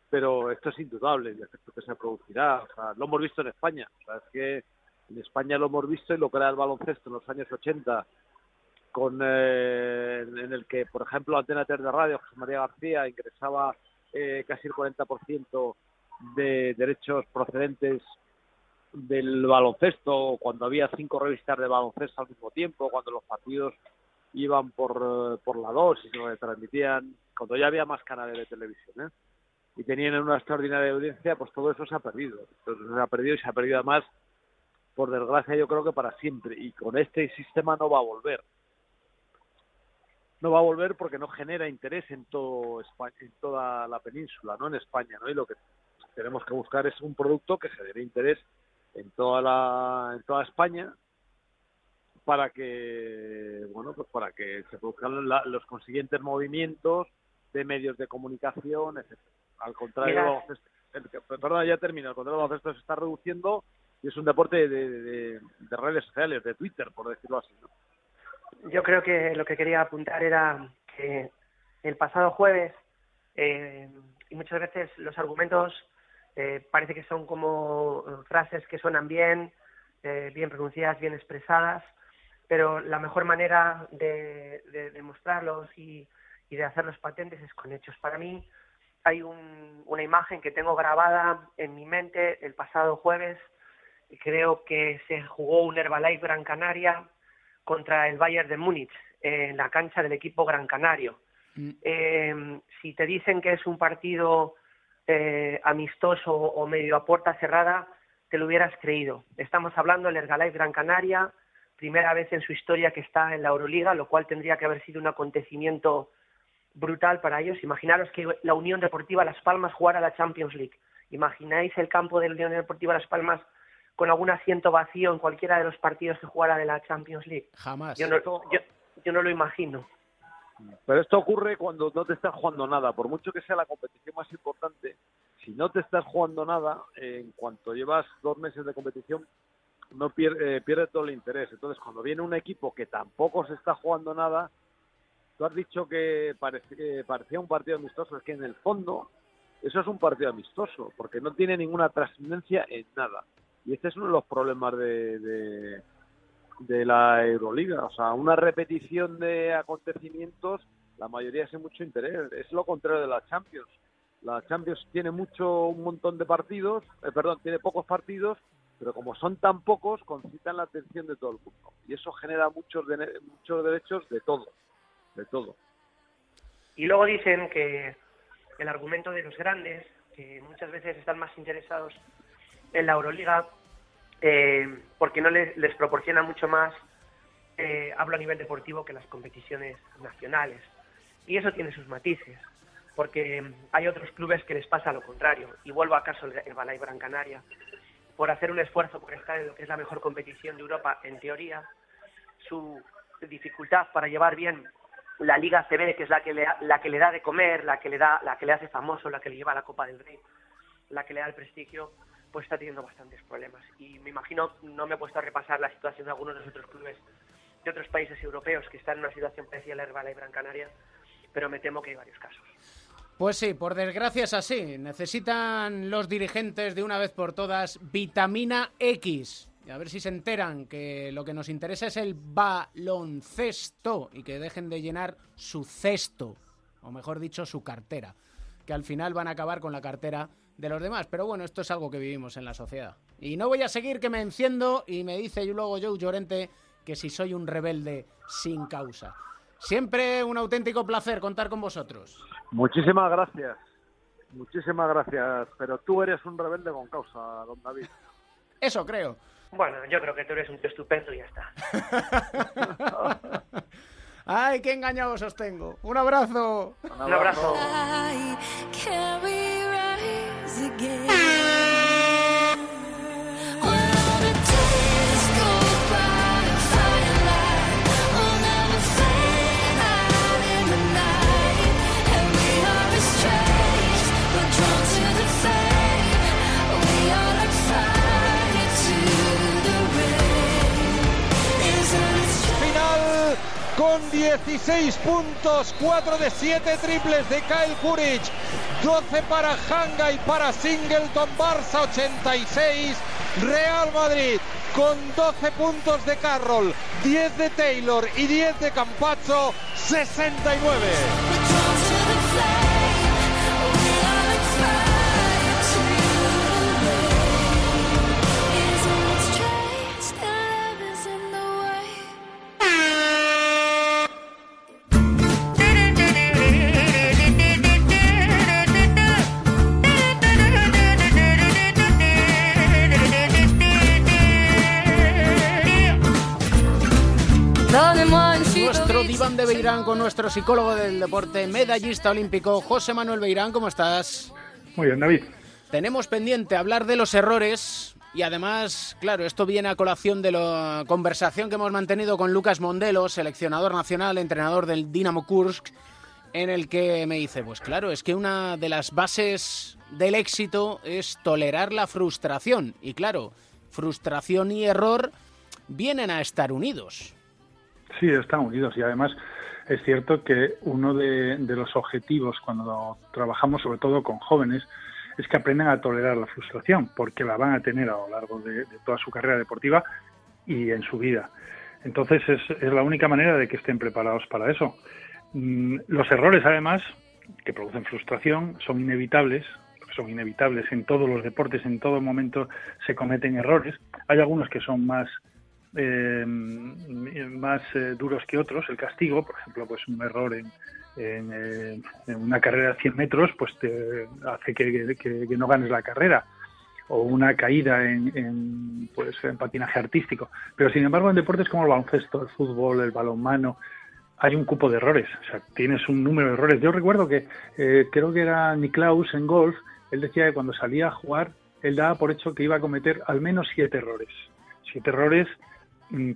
pero esto es indudable, el efecto que se producirá. O sea, lo hemos visto en España. Es que en España lo hemos visto y lo que era el baloncesto en los años 80, con, eh, en el que, por ejemplo, Antena 3 de Radio, José María García, ingresaba eh, casi el 40% de derechos procedentes del baloncesto, cuando había cinco revistas de baloncesto al mismo tiempo, cuando los partidos iban por, eh, por la 2 y se transmitían, cuando ya había más canales de televisión, ¿eh? y tenían una extraordinaria audiencia, pues todo eso se ha perdido. Se ha perdido y se ha perdido además, por desgracia, yo creo que para siempre. Y con este sistema no va a volver. No va a volver porque no genera interés en todo España, en toda la península, no en España, ¿no? Y lo que tenemos que buscar es un producto que genere interés en toda la en toda España para que bueno pues para que se produzcan la- los consiguientes movimientos de medios de comunicación etcétera al contrario el perdona ya termino al contrario baloncesto se está reduciendo y es un deporte de, de- de redes sociales de Twitter por decirlo así ¿no? Yo creo que lo que quería apuntar era que el pasado jueves, eh, y muchas veces los argumentos eh, parece que son como eh, frases que suenan bien, eh, bien pronunciadas, bien expresadas, pero la mejor manera de, de demostrarlos y, y de hacerlos patentes es con hechos. Para mí hay un- una imagen que tengo grabada en mi mente el pasado jueves, creo que se jugó un Herbalife Gran Canaria contra el Bayern de Múnich en la cancha del equipo Gran Canario. Eh, si te dicen que es un partido eh, amistoso o medio a puerta cerrada, te lo hubieras creído. Estamos hablando del Herbalife Gran Canaria, primera vez en su historia que está en la Euroliga, lo cual tendría que haber sido un acontecimiento brutal para ellos. Imaginaros que la Unión Deportiva Las Palmas jugara la Champions League. ¿Imagináis el campo de la Unión Deportiva Las Palmas con algún asiento vacío en cualquiera de los partidos que jugara de la Champions League? Jamás. Yo no, yo, yo no lo imagino. Pero esto ocurre cuando no te estás jugando nada. Por mucho que sea la competición más importante, si no te estás jugando nada, eh, en cuanto llevas dos meses de competición, no pierde, eh, pierde todo el interés. Entonces, cuando viene un equipo que tampoco se está jugando nada, tú has dicho que parece- que parecía un partido amistoso. Es que en el fondo, eso es un partido amistoso, porque no tiene ninguna trascendencia en nada. Y este es uno de los problemas de, de, la Euroliga. O sea, una repetición de acontecimientos, la mayoría sin mucho interés. Es lo contrario de la Champions. La Champions tiene mucho, un montón de partidos, eh, perdón, tiene pocos partidos, pero como son tan pocos, concitan la atención de todo el mundo. Y eso genera muchos, muchos derechos de todo, de todo. Y luego dicen que el argumento de los grandes, que muchas veces están más interesados en la Euroliga, eh, porque no les, les proporciona mucho más, eh, hablo a nivel deportivo, que las competiciones nacionales. Y eso tiene sus matices, porque hay otros clubes que les pasa lo contrario. Y vuelvo a caso el Balay Gran Canaria, por hacer un esfuerzo por estar en lo que es la mejor competición de Europa, en teoría, su dificultad para llevar bien la Liga CB, que es la que le, la que le da de comer, la que le da, la que le hace famoso, la que le lleva a la Copa del Rey, la que le da el prestigio, pues está teniendo bastantes problemas. Y me imagino, no me he puesto a repasar la situación de algunos de los otros clubes de otros países europeos que están en una situación parecida a la Herbalife Gran Canaria, pero me temo que hay varios casos. Pues sí, por desgracia es así. Necesitan los dirigentes de una vez por todas vitamina X. Y a ver si se enteran que lo que nos interesa es el baloncesto y que dejen de llenar su cesto, o mejor dicho, su cartera. Que al final van a acabar con la cartera de los demás. Pero bueno, esto es algo que vivimos en la sociedad. Y no voy a seguir que me enciendo y me dice luego Joe Llorente que si soy un rebelde sin causa. Siempre un auténtico placer contar con vosotros. Muchísimas gracias. Muchísimas gracias. Pero tú eres un rebelde con causa, don David. Eso creo. Bueno, yo creo que tú eres un tío estupendo y ya está. Ay, qué engañados os tengo. Un abrazo. Un abrazo. Again? Con 16 puntos, 4 de 7 triples de Kyle Kuric, 12 para Hanga y para Singleton, Barça 86, Real Madrid con 12 puntos de Carroll, 10 de Taylor y 10 de Campazzo, 69. Beirán con nuestro psicólogo del deporte, medallista olímpico, José Manuel Beirán, ¿cómo estás? Muy bien, David. Tenemos pendiente hablar de los errores y además, claro, esto viene a colación de la conversación que hemos mantenido con Lucas Mondelo, seleccionador nacional, entrenador del Dinamo Kursk, en el que me dice, pues claro, es que una de las bases del éxito es tolerar la frustración. Y claro, frustración y error vienen a estar unidos. Sí, están unidos y además es cierto que uno de, los objetivos cuando trabajamos sobre todo con jóvenes es que aprendan a tolerar la frustración porque la van a tener a lo largo de, de toda su carrera deportiva y en su vida. Entonces es, es, la única manera de que estén preparados para eso. Mm, los errores además que producen frustración son inevitables, son inevitables en todos los deportes, en todo momento se cometen errores. Hay algunos que son más eh, más eh, duros que otros. El castigo, por ejemplo, pues un error en, en, eh, una carrera de 100 metros, pues te hace que no ganes la carrera o una caída en, en, pues, en patinaje artístico. Pero sin embargo, en deportes como el baloncesto, el fútbol, el balonmano, hay un cupo de errores. O sea, tienes un número de errores. Yo recuerdo que eh, creo que era Niklaus en golf, él decía que cuando salía a jugar, él daba por hecho que iba a cometer al menos siete errores. Siete errores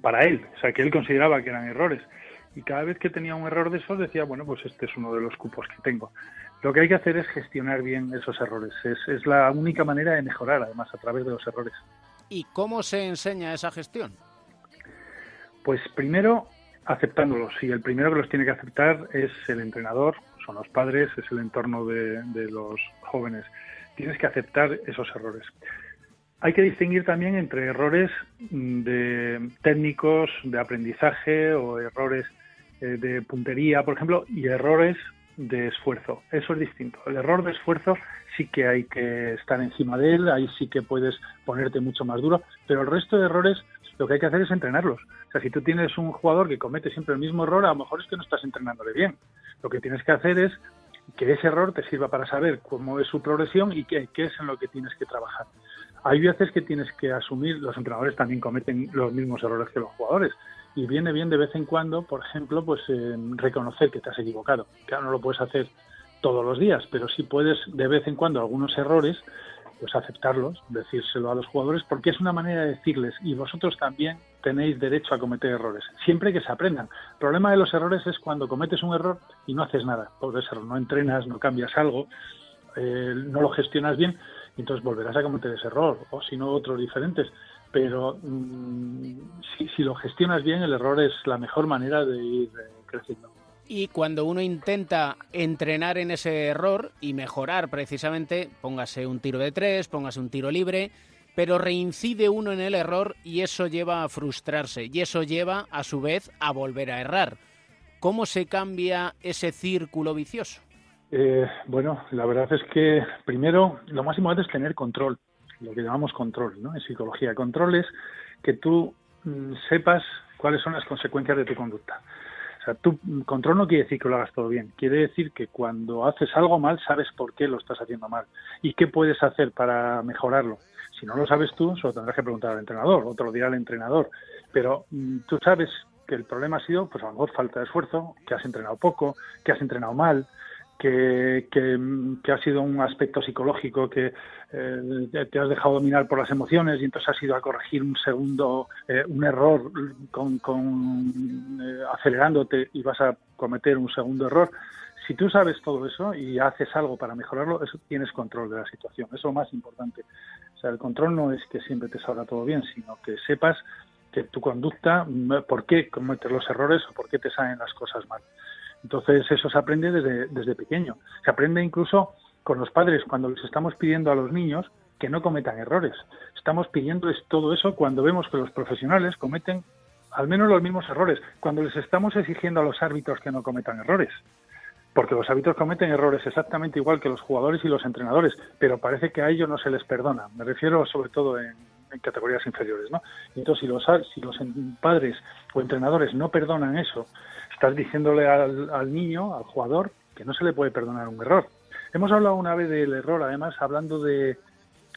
para él, o sea, que él consideraba que eran errores. Y cada vez que tenía un error de esos decía, bueno, pues este es uno de los cupos que tengo. Lo que hay que hacer es gestionar bien esos errores. Es, es la única manera de mejorar, además, a través de los errores. ¿Y cómo se enseña esa gestión? Pues primero aceptándolos. Y el primero que los tiene que aceptar es el entrenador, son los padres, es el entorno de, de los jóvenes. Tienes que aceptar esos errores. Hay que distinguir también entre errores de técnicos, de aprendizaje o errores eh, de puntería, por ejemplo, y errores de esfuerzo. Eso es distinto. El error de esfuerzo sí que hay que estar encima de él, ahí sí que puedes ponerte mucho más duro, pero el resto de errores lo que hay que hacer es entrenarlos. O sea, si tú tienes un jugador que comete siempre el mismo error, a lo mejor es que no estás entrenándole bien. Lo que tienes que hacer es que ese error te sirva para saber cómo es su progresión y qué es en lo que tienes que trabajar. Hay veces que tienes que asumir, los entrenadores también cometen los mismos errores que los jugadores, y viene bien de vez en cuando, por ejemplo, pues eh, reconocer que te has equivocado. Claro, no lo puedes hacer todos los días, pero sí puedes de vez en cuando algunos errores, pues aceptarlos, decírselo a los jugadores, porque es una manera de decirles, y vosotros también tenéis derecho a cometer errores, siempre que se aprendan. El problema de los errores es cuando cometes un error y no haces nada por error, no entrenas, no cambias algo, eh, no lo gestionas bien, entonces volverás a cometer ese error, o si no otros diferentes. Pero si, si, lo gestionas bien, el error es la mejor manera de ir eh, creciendo. Y cuando uno intenta entrenar en ese error y mejorar precisamente, póngase un tiro de tres, póngase un tiro libre, pero reincide uno en el error y eso lleva a frustrarse y eso lleva a su vez a volver a errar. ¿Cómo se cambia ese círculo vicioso? Eh, bueno, la verdad es que primero lo más importante es tener control, lo que llamamos control, ¿no? En psicología, control es que tú mmm, sepas cuáles son las consecuencias de tu conducta. O sea, tu control no quiere decir que lo hagas todo bien, quiere decir que cuando haces algo mal sabes por qué lo estás haciendo mal y qué puedes hacer para mejorarlo. Si no lo sabes tú, solo tendrás que preguntar al entrenador, otro día al entrenador. Pero mmm, tú sabes que el problema ha sido, pues a lo mejor falta de esfuerzo, que has entrenado poco, que has entrenado mal, que, que, que, ha sido un aspecto psicológico que eh, te has dejado dominar por las emociones y entonces has ido a corregir un segundo, eh, un error con, eh, acelerándote y vas a cometer un segundo error. Si tú sabes todo eso y haces algo para mejorarlo, eso tienes control de la situación. Eso es lo más importante. O sea, el control no es que siempre te salga todo bien, sino que sepas que tu conducta, por qué cometes los errores o por qué te salen las cosas mal. Entonces eso se aprende desde, desde pequeño. Se aprende incluso con los padres cuando les estamos pidiendo a los niños que no cometan errores. Estamos pidiéndoles todo eso cuando vemos que los profesionales cometen al menos los mismos errores, cuando les estamos exigiendo a los árbitros que no cometan errores. Porque los árbitros cometen errores exactamente igual que los jugadores y los entrenadores, pero parece que a ellos no se les perdona. Me refiero sobre todo en, en categorías inferiores, ¿no? Entonces, si los, si los padres o entrenadores no perdonan eso, estás diciéndole al, al niño, al jugador, que no se le puede perdonar un error. Hemos hablado una vez del error, además, hablando de,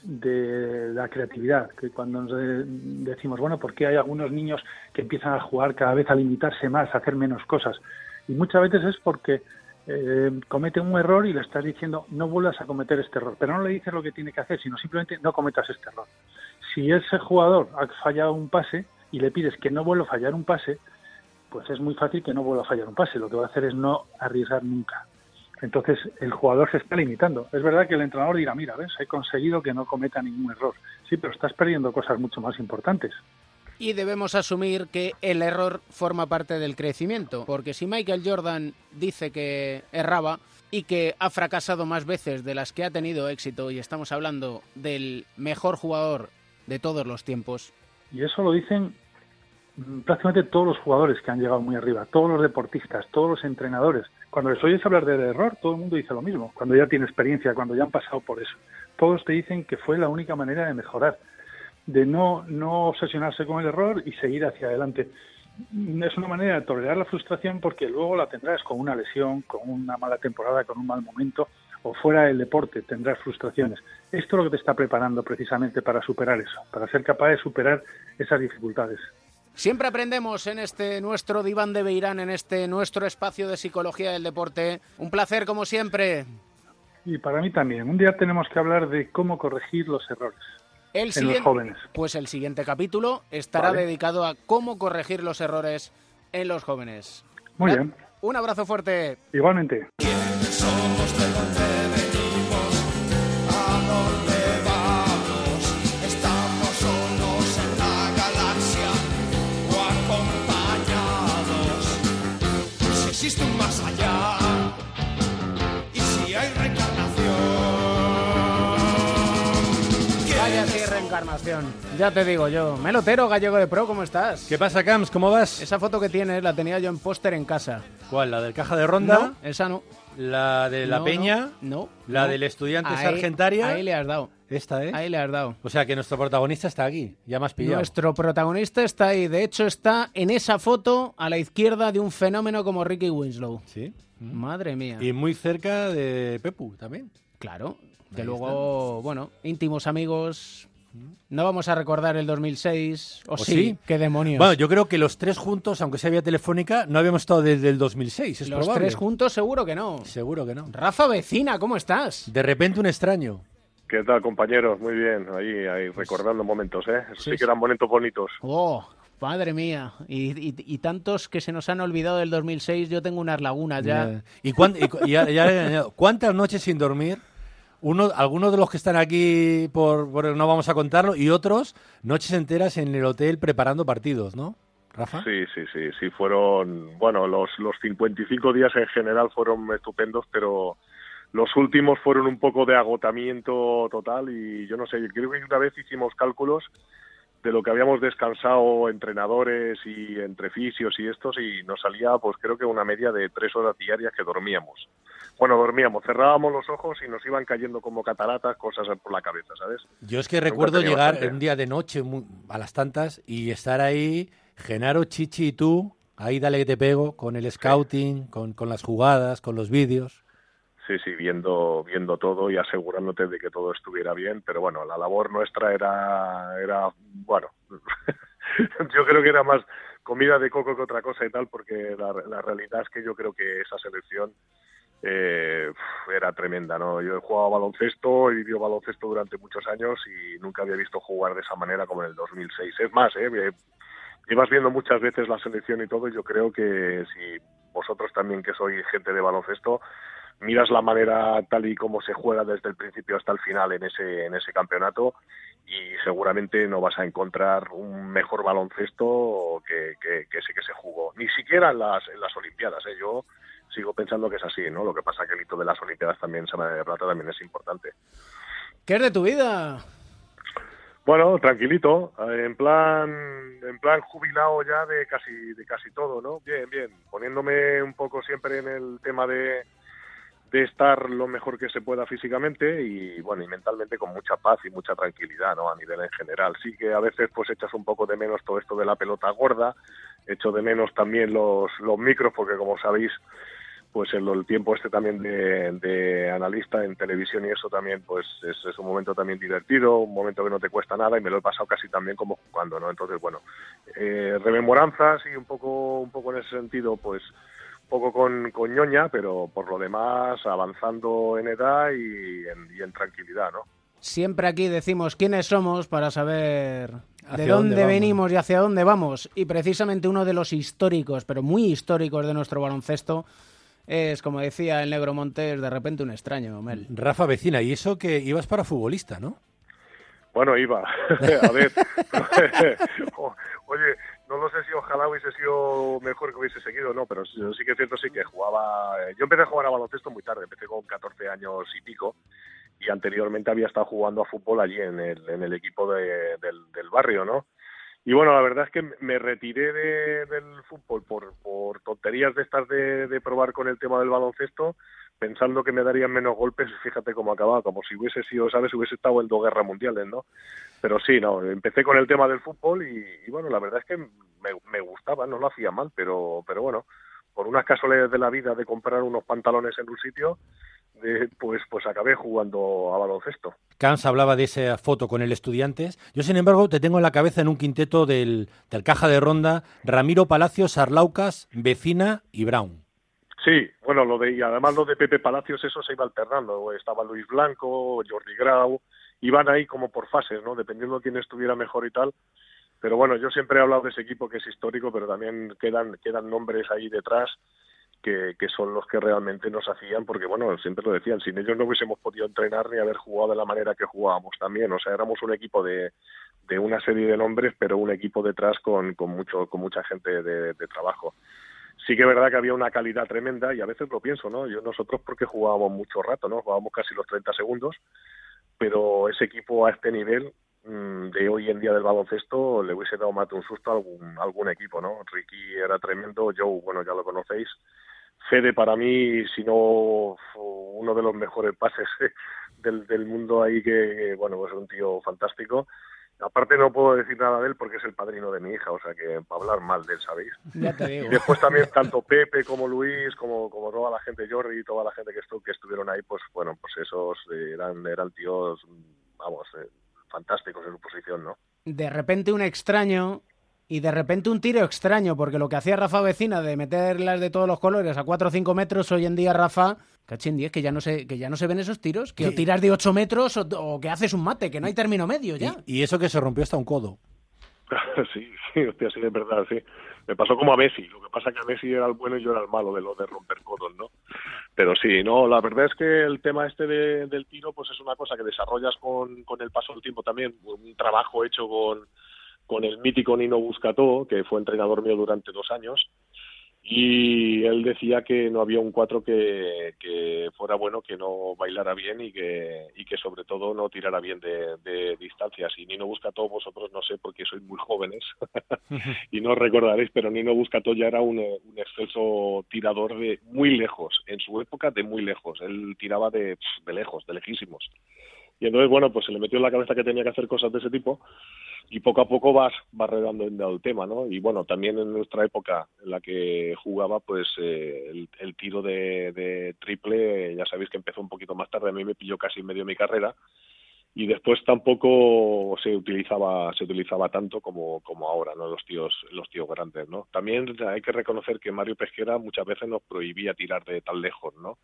de la creatividad, que cuando nos de- decimos, bueno, ¿por qué hay algunos niños que empiezan a jugar cada vez a limitarse más, a hacer menos cosas? Y muchas veces es porque eh, comete un error y le estás diciendo, no vuelvas a cometer este error, pero no le dices lo que tiene que hacer, sino simplemente no cometas este error. Si ese jugador ha fallado un pase y le pides que no vuelva a fallar un pase, pues es muy fácil que no vuelva a fallar un pase. Lo que va a hacer es no arriesgar nunca. Entonces el jugador se está limitando. Es verdad que el entrenador dirá, mira, ves, he conseguido que no cometa ningún error. Sí, pero estás perdiendo cosas mucho más importantes. Y debemos asumir que el error forma parte del crecimiento, porque si Michael Jordan dice que erraba y que ha fracasado más veces de las que ha tenido éxito, y estamos hablando del mejor jugador de todos los tiempos, Y eso lo dicen prácticamente todos los jugadores que han llegado muy arriba, todos los deportistas, todos los entrenadores. Cuando les oyes hablar del error, todo el mundo dice lo mismo. Cuando ya tiene experiencia, cuando ya han pasado por eso. Todos te dicen que fue la única manera de mejorar, de no, no obsesionarse con el error y seguir hacia adelante. Mm, Es una manera de tolerar la frustración porque luego la tendrás con una lesión, con una mala temporada, con un mal momento o fuera del deporte tendrás frustraciones. Esto es lo que te está preparando precisamente para superar eso, para ser capaz de superar esas dificultades. Siempre aprendemos en este nuestro diván de Beirán, en este nuestro espacio de psicología del deporte. Un placer como siempre. Y para mí también. Un día tenemos que hablar de cómo corregir los errores El en los siguiente, jóvenes. pues el siguiente capítulo estará Vale. dedicado a cómo corregir los errores en los jóvenes. Muy bien. Un abrazo fuerte. Igualmente. Existe un más allá y si hay reencarnación. Vaya sí, reencarnación. Ya te digo yo. Melotero, gallego de pro, ¿cómo estás? ¿Qué pasa, Camps? ¿Cómo vas? Esa foto que tienes la tenía yo en póster en casa. ¿Cuál? ¿La del caja de ronda? No, esa no. ¿La de la No, Peña? No. ¿La no. del estudiante Ahí- Sargentaria? Ahí le has dado. Esta, ¿eh? Ahí le has dado. O sea que nuestro protagonista está aquí. Ya has pillado. Nuestro protagonista está ahí. De hecho, está en esa foto a la izquierda de un fenómeno como Ricky Winslow. Sí. Madre mía. Y muy cerca de Pepu también. Claro. Que luego, bueno, íntimos amigos. No vamos a recordar el 2006. ¿O, ¿O sí? sí? ¿Qué demonios? Bueno, yo creo que los tres juntos, aunque sea vía telefónica, no habíamos estado desde el 2006. Es Los probable. tres juntos seguro que no. Seguro que no. Rafa Vecina, ¿cómo estás? De repente un extraño. ¿Qué tal, compañeros? Muy bien, ahí, ahí recordando momentos, ¿eh? Eso sí, sí, que eran momentos bonitos. Oh, madre mía. Y, y- y tantos que se nos han olvidado del 2006. Yo tengo unas lagunas ya. ¿Y, cuán- y cu- y ya- ya cuántas noches sin dormir? Uno, algunos de los que están aquí, por, por- no vamos a contarlo, y otros, noches enteras en el hotel preparando partidos, ¿no? Rafa. Sí, sí, sí, sí, fueron, bueno, los, los 55 días en general fueron estupendos, pero los últimos fueron un poco de agotamiento total y yo no sé, creo que una vez hicimos cálculos de lo que habíamos descansado entrenadores y entre fisios y estos y nos salía pues creo que una media de tres horas diarias que dormíamos. Bueno, dormíamos, cerrábamos los ojos y nos iban cayendo como cataratas cosas por la cabeza, ¿sabes? Yo es que Nunca recuerdo llegar bastante. un día de noche a las tantas y estar ahí, Genaro, Chichi y tú, ahí dale que te pego, con el scouting, con, con las jugadas, con los vídeos. Sí, sí, viendo, viendo todo y asegurándote de que todo estuviera bien, pero bueno, la labor nuestra era, era bueno, yo creo que era más comida de coco que otra cosa y tal, porque la, la realidad es que yo creo que esa selección eh, era tremenda, ¿no? Yo he jugado baloncesto, he vivido baloncesto durante muchos años y nunca había visto jugar de esa manera como en el 2006. Es más, ¿eh? Llevas viendo muchas veces la selección y todo, y yo creo que si vosotros también que sois gente de baloncesto, miras la manera tal y como se juega desde el principio hasta el final en ese, en ese campeonato y seguramente no vas a encontrar un mejor baloncesto que, que, que ese que se jugó. Ni siquiera en las, en las Olimpiadas. ¿eh? Yo sigo pensando que es así, ¿no? Lo que pasa que el hito de las Olimpiadas también, Semana de Plata, también es importante. ¿Qué es de tu vida? Bueno, tranquilito, eh, en plan, en plan jubilado ya de casi, de casi todo, ¿no? Bien, bien, poniéndome un poco siempre en el tema de, de estar lo mejor que se pueda físicamente y bueno y mentalmente con mucha paz y mucha tranquilidad, ¿no? A nivel en general. Sí que a veces pues echas un poco de menos todo esto de la pelota gorda, echo de menos también los, los micros porque como sabéis pues el, el tiempo este también de, analista en televisión y eso también pues es, es un momento también divertido, un momento que no te cuesta nada y me lo he pasado casi también como jugando, ¿no? Entonces, bueno, eh, rememoranzas y un poco, un poco en ese sentido, pues poco con, con ñoña, pero por lo demás avanzando en edad y en, y en tranquilidad, ¿no? Siempre aquí decimos quiénes somos para saber de dónde, dónde venimos y hacia dónde vamos. Y precisamente uno de los históricos, pero muy históricos de nuestro baloncesto, es, como decía el negro Montes, de repente un extraño, Mel. Rafa Vecina, y eso que ibas para futbolista, ¿no? Bueno, iba. a ver. Oye, no lo sé si ojalá hubiese sido mejor que hubiese seguido, no, pero sí, sí que es cierto, sí que jugaba. eh, Yo empecé a jugar a baloncesto muy tarde, empecé con 14 años y pico, y anteriormente había estado jugando a fútbol allí en el, en el equipo de- del, del barrio, ¿no? Y bueno, la verdad es que me retiré de- del fútbol por, por tonterías de estas de, de probar con el tema del baloncesto, pensando que me darían menos golpes, fíjate cómo acababa, como si hubiese sido, ¿sabes? Hubiese estado en dos guerras mundiales, ¿no? Pero sí, no, empecé con el tema del fútbol y, bueno, la verdad es que me, me gustaba, no lo hacía mal, pero, pero bueno, por unas casualidades de la vida de comprar unos pantalones en un sitio, de, pues, pues acabé jugando a baloncesto. Camps hablaba de esa foto con el Estudiantes. Yo, sin embargo, te tengo en la cabeza en un quinteto del, del Caja de Ronda Ramiro Palacios, Arlaucas, Vecina y Brown. Sí, bueno, lo de, y además lo de Pepe Palacios, eso se iba alternando. Estaba Luis Blanco, Jordi Grau, iban ahí como por fases, ¿no? Dependiendo de quién estuviera mejor y tal. Pero bueno, yo siempre he hablado de ese equipo que es histórico, pero también quedan, quedan nombres ahí detrás que, que son los que realmente nos hacían, porque bueno, siempre lo decían, sin ellos no hubiésemos podido entrenar ni haber jugado de la manera que jugábamos también. O sea, éramos un equipo de, de una serie de nombres, pero un equipo detrás con, con, mucho, con mucha gente de, de trabajo sí que es verdad que había una calidad tremenda y a veces lo pienso, ¿no? Yo nosotros porque jugábamos mucho rato, ¿no? Jugábamos casi los 30 segundos, pero ese equipo a este nivel mm, de hoy en día del baloncesto le hubiese dado más de un susto a algún, algún equipo, ¿no? Ricky era tremendo, Joe, bueno, ya lo conocéis. Fede para mí, si no uno de los mejores pases del, mundo ahí que, bueno, es un tío fantástico. Aparte no puedo decir nada de él porque es el padrino de mi hija, o sea que para hablar mal de él, ¿sabéis? Ya te digo. Y después también tanto Pepe como Luis, como, como toda la gente, Jordi y toda la gente que, estu que estuvieron ahí, pues bueno, pues esos eran, eran tíos, vamos, eh, fantásticos en su posición, ¿no? De repente un extraño y de repente un tiro extraño, porque lo que hacía Rafa Vecina de meterlas de todos los colores a 4 o 5 metros, hoy en día Rafa, cachín 10, que ya no se, que ya no se ven esos tiros, que o tiras de 8 metros o, o que haces un mate, que no hay término medio ya. Y eso que se rompió hasta un codo. sí, sí, hostia, sí, es verdad, sí. Me pasó como a Messi, lo que pasa que a Messi era el bueno y yo era el malo de lo de romper codos, ¿no? Pero sí, no, la verdad es que el tema este de- del tiro, pues es una cosa que desarrollas con, con el paso del tiempo también, un trabajo hecho con, con el mítico Nino Buscató, que fue entrenador mío durante dos años, y él decía que no había un cuatro que, que fuera bueno, que no bailara bien y que, y que sobre todo no tirara bien de, de distancias. Y Nino Buscató, vosotros no sé porque sois muy jóvenes y no recordaréis, pero Nino Buscató ya era un, un excelso tirador de muy lejos, en su época de muy lejos. Él tiraba de, de lejos, de lejísimos. Y entonces, bueno, pues se le metió en la cabeza que tenía que hacer cosas de ese tipo y poco a poco vas, vas redondeando el tema, ¿no? Y bueno, también en nuestra época en la que jugaba, pues eh, el, tiro de, triple, ya sabéis que empezó un poquito más tarde, a mí me pilló casi en medio de mi carrera y después tampoco se utilizaba se utilizaba tanto como, como ahora, ¿no? Los tíos los tíos grandes, ¿no? También hay que reconocer que Mario Pesquera muchas veces nos prohibía tirar de tan lejos, ¿no?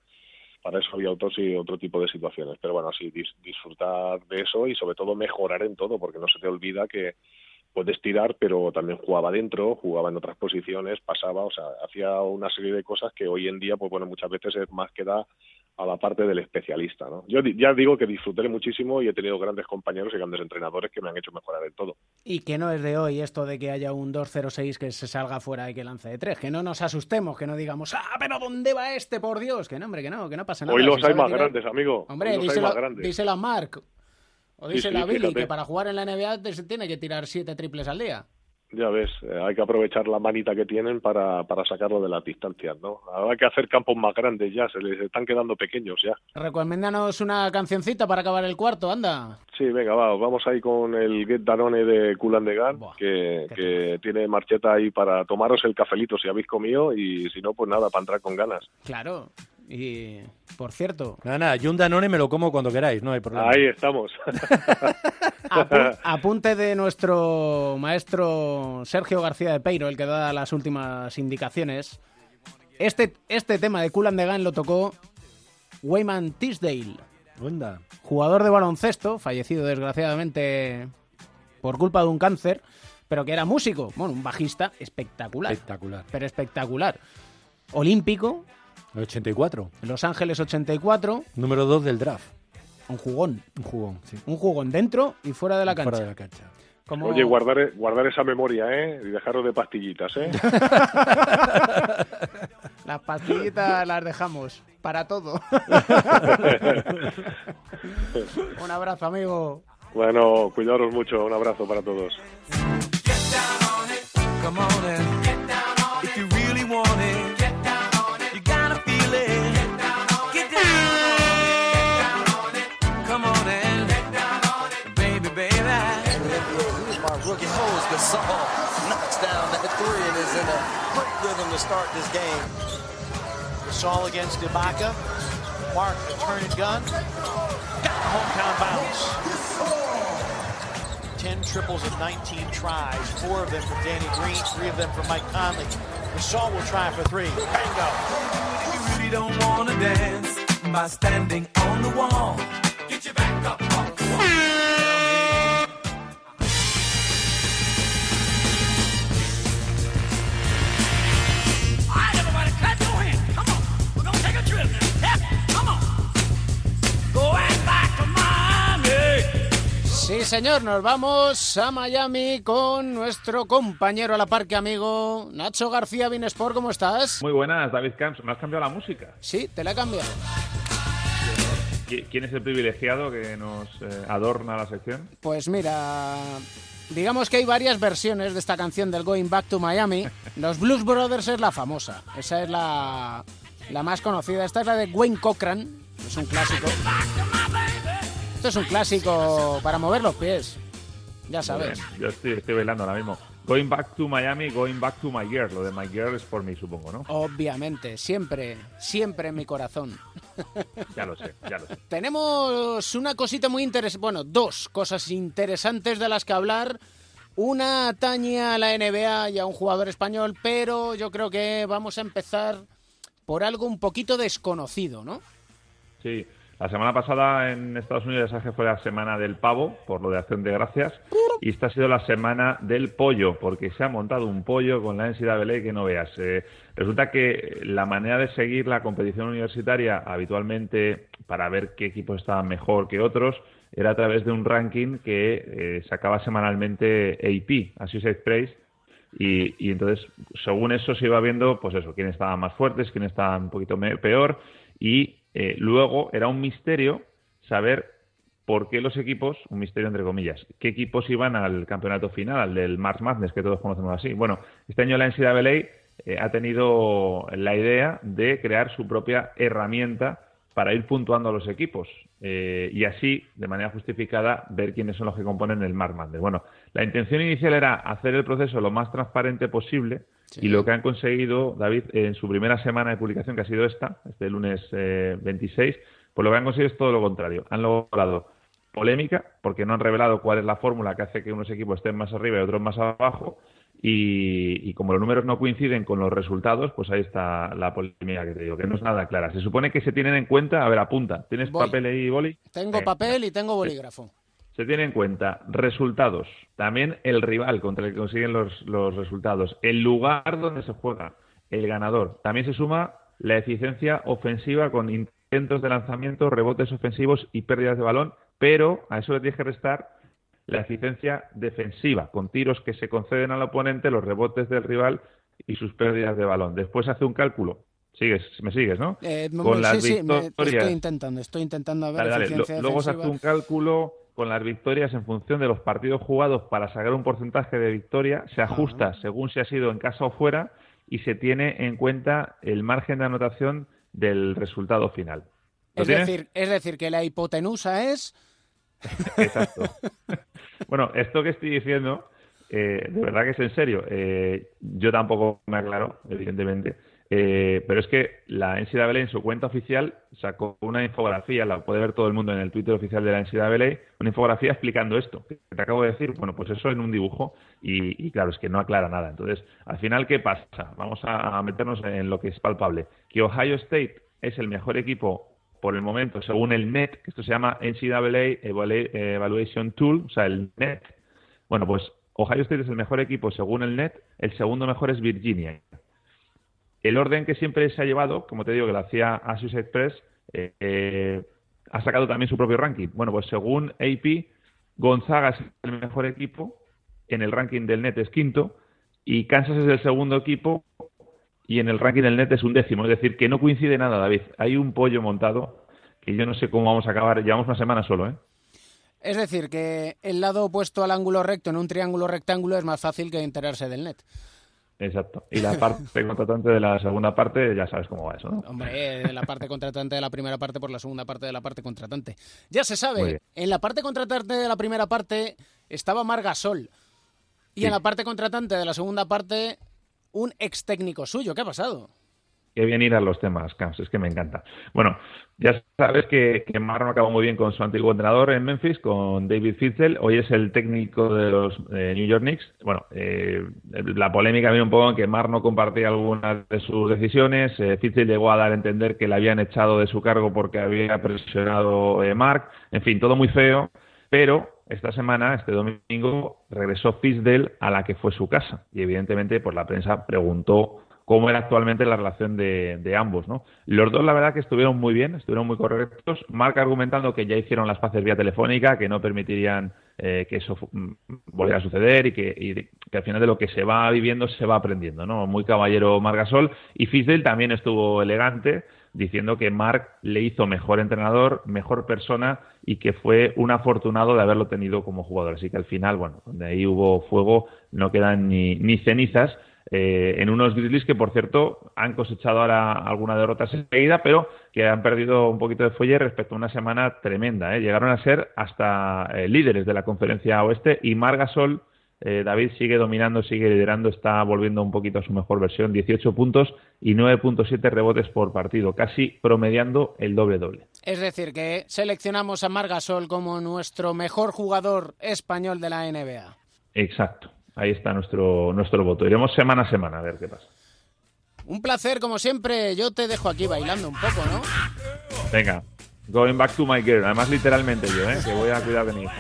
Para eso había otros y otro tipo de situaciones. Pero bueno, sí, dis- disfrutar de eso y sobre todo mejorar en todo, porque no se te olvida que puedes tirar, pero también jugaba dentro, jugaba en otras posiciones, pasaba, o sea, hacía una serie de cosas que hoy en día, pues bueno, muchas veces es más que da a la parte del especialista, ¿no? Yo ya digo que disfruté muchísimo y he tenido grandes compañeros y grandes entrenadores que me han hecho mejorar en todo. Y que no es de hoy esto de que haya un 2-0-6 que se salga fuera y que lance de 3. Que no nos asustemos, que no digamos, ah, pero ¿dónde va este, por Dios? Que no, hombre, que no, que no pasa nada. Hoy los si hay más tirar- grandes, amigo. Hombre, díselo, más grandes. díselo a Mark. O díselo sí, a Billy, fíjate. que para jugar en la NBA se tiene que tirar siete triples al día. Ya ves, eh, hay que aprovechar la manita que tienen para, para sacarlo de las distancias, ¿no? Ahora hay que hacer campos más grandes ya, se les están quedando pequeños ya. Recomiéndanos una cancioncita para acabar el cuarto, anda. Sí, venga, va, vamos ahí con el Get Danone de Cool de Gan, que, que tiene marcheta ahí para tomaros el cafelito si habéis comido y si no, pues nada, para entrar con ganas. Claro. Y, por cierto, Nada, nada, yo un Danone me lo como cuando queráis, no hay problema. Ahí estamos. apu- apunte de nuestro maestro Sergio García de Peiro, el que da las últimas indicaciones. Este, este tema de Cool and the Gun lo tocó Wayman Tisdale, Onda. jugador de baloncesto, fallecido desgraciadamente por culpa de un cáncer, pero que era músico, bueno, un bajista espectacular. Espectacular. Pero espectacular. Olímpico, El 84. Los Ángeles 84, Número 2 del draft. un jugón. Un jugón, sí. Un jugón dentro y fuera de la cancha. Fuera de la cancha. Como- Oye, guardar, guardar esa memoria, ¿eh? Y dejaros de pastillitas, ¿eh? Las pastillitas las dejamos para todo. Un abrazo, amigo. bueno, cuidaros mucho, un abrazo para todos. Gasol knocks down that three and is in a great rhythm to start this game. Gasol against Ibaka. Mark, the turn and gun. Got the hometown bounce. 10 triples and 19 tries. Four of them from Danny Green, three of them from Mike Conley. Gasol will try for three. Bingo. You really don't wanna dance by standing on the wall. Get your back up Sí, señor, nos vamos a Miami con nuestro compañero a la parque amigo Nacho García Binesport. ¿Cómo estás? Muy buenas, David Camps. ¿Me has cambiado la música? Sí, te la he cambiado. ¿Qui- ¿Quién es el privilegiado que nos eh, adorna la sección? Pues mira, digamos que hay varias versiones de esta canción del Going Back to Miami. Los Blues Brothers es la famosa, esa es la, la más conocida. Esta es la de Wayne Cochran, es un clásico. Esto es un clásico para mover los pies, ya sabes. bien, Yo estoy, estoy bailando ahora mismo. Going back to Miami, going back to my girl. Lo de my girl es por mí, supongo, ¿no? Obviamente, siempre, siempre en mi corazón. Ya lo sé, ya lo sé. Tenemos una cosita muy interesante, bueno, dos cosas interesantes de las que hablar. Una atañe a la NBA y a un jugador español, pero yo creo que vamos a empezar por algo un poquito desconocido, ¿no? Sí, la semana pasada en Estados Unidos fue la semana del pavo, por lo de Acción de Gracias, y esta ha sido la semana del pollo, porque se ha montado un pollo con la NCAA que no veas. Eh, resulta que la manera de seguir la competición universitaria habitualmente para ver qué equipos estaban mejor que otros era a través de un ranking que eh, sacaba semanalmente AP, Associated Press, y, y entonces, según eso, se iba viendo, pues eso, quién estaba más fuertes, quién estaba un poquito peor. Y eh, luego era un misterio saber por qué los equipos, un misterio entre comillas, qué equipos iban al campeonato final, al del March Madness, que todos conocemos así. Bueno, este año la NCAA eh, ha tenido la idea de crear su propia herramienta para ir puntuando a los equipos eh, y así, de manera justificada, ver quiénes son los que componen el March Madness. Bueno, la intención inicial era hacer el proceso lo más transparente posible y lo que han conseguido, David, en su primera semana de publicación, que ha sido esta, este lunes eh, 26, pues lo que han conseguido es todo lo contrario. Han logrado polémica, porque no han revelado cuál es la fórmula que hace que unos equipos estén más arriba y otros más abajo, y, y como los números no coinciden con los resultados, pues ahí está la polémica que te digo, que no es nada clara. Se supone que se tienen en cuenta, a ver, apunta, ¿tienes Voy. papel y boli? Tengo Eh, papel y tengo bolígrafo. Se tiene en cuenta resultados, también el rival contra el que consiguen los, los resultados, el lugar donde se juega, el ganador. También se suma la eficiencia ofensiva con intentos de lanzamiento, rebotes ofensivos y pérdidas de balón, pero a eso le tienes que restar la eficiencia defensiva, con tiros que se conceden al oponente, los rebotes del rival y sus pérdidas de balón. Después hace un cálculo. Sigues, me sigues, ¿no? Eh, Con sí, las sí, me- victorias. estoy intentando, estoy intentando ver Dale, Luego se hace un cálculo con las victorias en función de los partidos jugados para sacar un porcentaje de victoria. Se ajusta según si ha sido en casa o fuera y se tiene en cuenta el margen de anotación del resultado final. ¿Lo Es tienes? decir, es decir, que la hipotenusa es... Exacto. bueno, esto que estoy diciendo, eh, de verdad que es en serio. Eh, yo tampoco me aclaro, evidentemente. Eh, pero es que la NCAA en su cuenta oficial sacó una infografía, la puede ver todo el mundo en el Twitter oficial de la NCAA, una infografía explicando esto. que te acabo de decir, bueno, pues eso en un dibujo y, y claro, es que no aclara nada. Entonces, al final, ¿qué pasa? Vamos a meternos en lo que es palpable. Que Ohio State es el mejor equipo por el momento, según el NET, que esto se llama NCAA Evalu- Evaluation Tool, o sea, el NET. Bueno, pues Ohio State es el mejor equipo según el NET, el segundo mejor es Virginia. El orden que siempre se ha llevado, como te digo, que lo hacía Associated Press, eh, eh, ha sacado también su propio ranking. Bueno, pues según AP, Gonzaga es el mejor equipo, en el ranking del NET es quinto, y Kansas es el segundo equipo, y en el ranking del net es un décimo. Es decir, que no coincide nada, David. Hay un pollo montado que yo no sé cómo vamos a acabar. Llevamos una semana solo, ¿eh? Es decir, que el lado opuesto al ángulo recto en un triángulo rectángulo es más fácil que enterarse del net. Exacto. Y la parte contratante de la segunda parte, ya sabes cómo va eso, ¿no? Hombre, de la parte contratante de la primera parte por la segunda parte de la parte contratante. Ya se sabe, en la parte contratante de la primera parte estaba Margasol. Y Sí. en la parte contratante de la segunda parte, un ex técnico suyo. ¿Qué ha pasado? Qué bien ir a los temas, Camps, es que me encanta. Bueno, ya sabes que, que Marron acabó muy bien con su antiguo entrenador en Memphis, con David Fitzel. Hoy es el técnico de los eh, New York Knicks. Bueno, eh, la polémica viene un poco en que Mar no compartía algunas de sus decisiones. Eh, Fitzel llegó a dar a entender que le habían echado de su cargo porque había presionado eh, Mark. En fin, todo muy feo. Pero esta semana, este domingo, regresó Fisdale a la que fue su casa. Y evidentemente, pues la prensa preguntó cómo era actualmente la relación de, ambos, ¿no? Los dos, la verdad, que estuvieron muy bien, estuvieron muy correctos. Mark argumentando que ya hicieron las paces vía telefónica, que no permitirían eh, que eso mm, volviera a suceder y que, y que al final de lo que se va viviendo se va aprendiendo, ¿no? Muy caballero Margasol. Y Fisdale también estuvo elegante, diciendo que Mark le hizo mejor entrenador, mejor persona y que fue un afortunado de haberlo tenido como jugador. Así que al final, bueno, donde ahí hubo fuego, no quedan ni cenizas. Eh, en unos Grizzlies que, por cierto, han cosechado ahora alguna derrota enseguida, pero que han perdido un poquito de fuelle respecto a una semana tremenda. ¿eh? Llegaron a ser hasta eh, líderes de la conferencia oeste y Margasol, David, sigue dominando, sigue liderando, está volviendo un poquito a su mejor versión. 18 puntos y 9.7 rebotes por partido, casi promediando el doble-doble. Es decir, que seleccionamos a Margasol como nuestro mejor jugador español de la NBA. Exacto. Ahí está nuestro, nuestro voto. Iremos semana a semana a ver qué pasa. Un placer, como siempre. Yo te dejo aquí bailando un poco, ¿no? Venga, going back to my girl. Además, literalmente yo, ¿eh? que voy a cuidar de mi hija.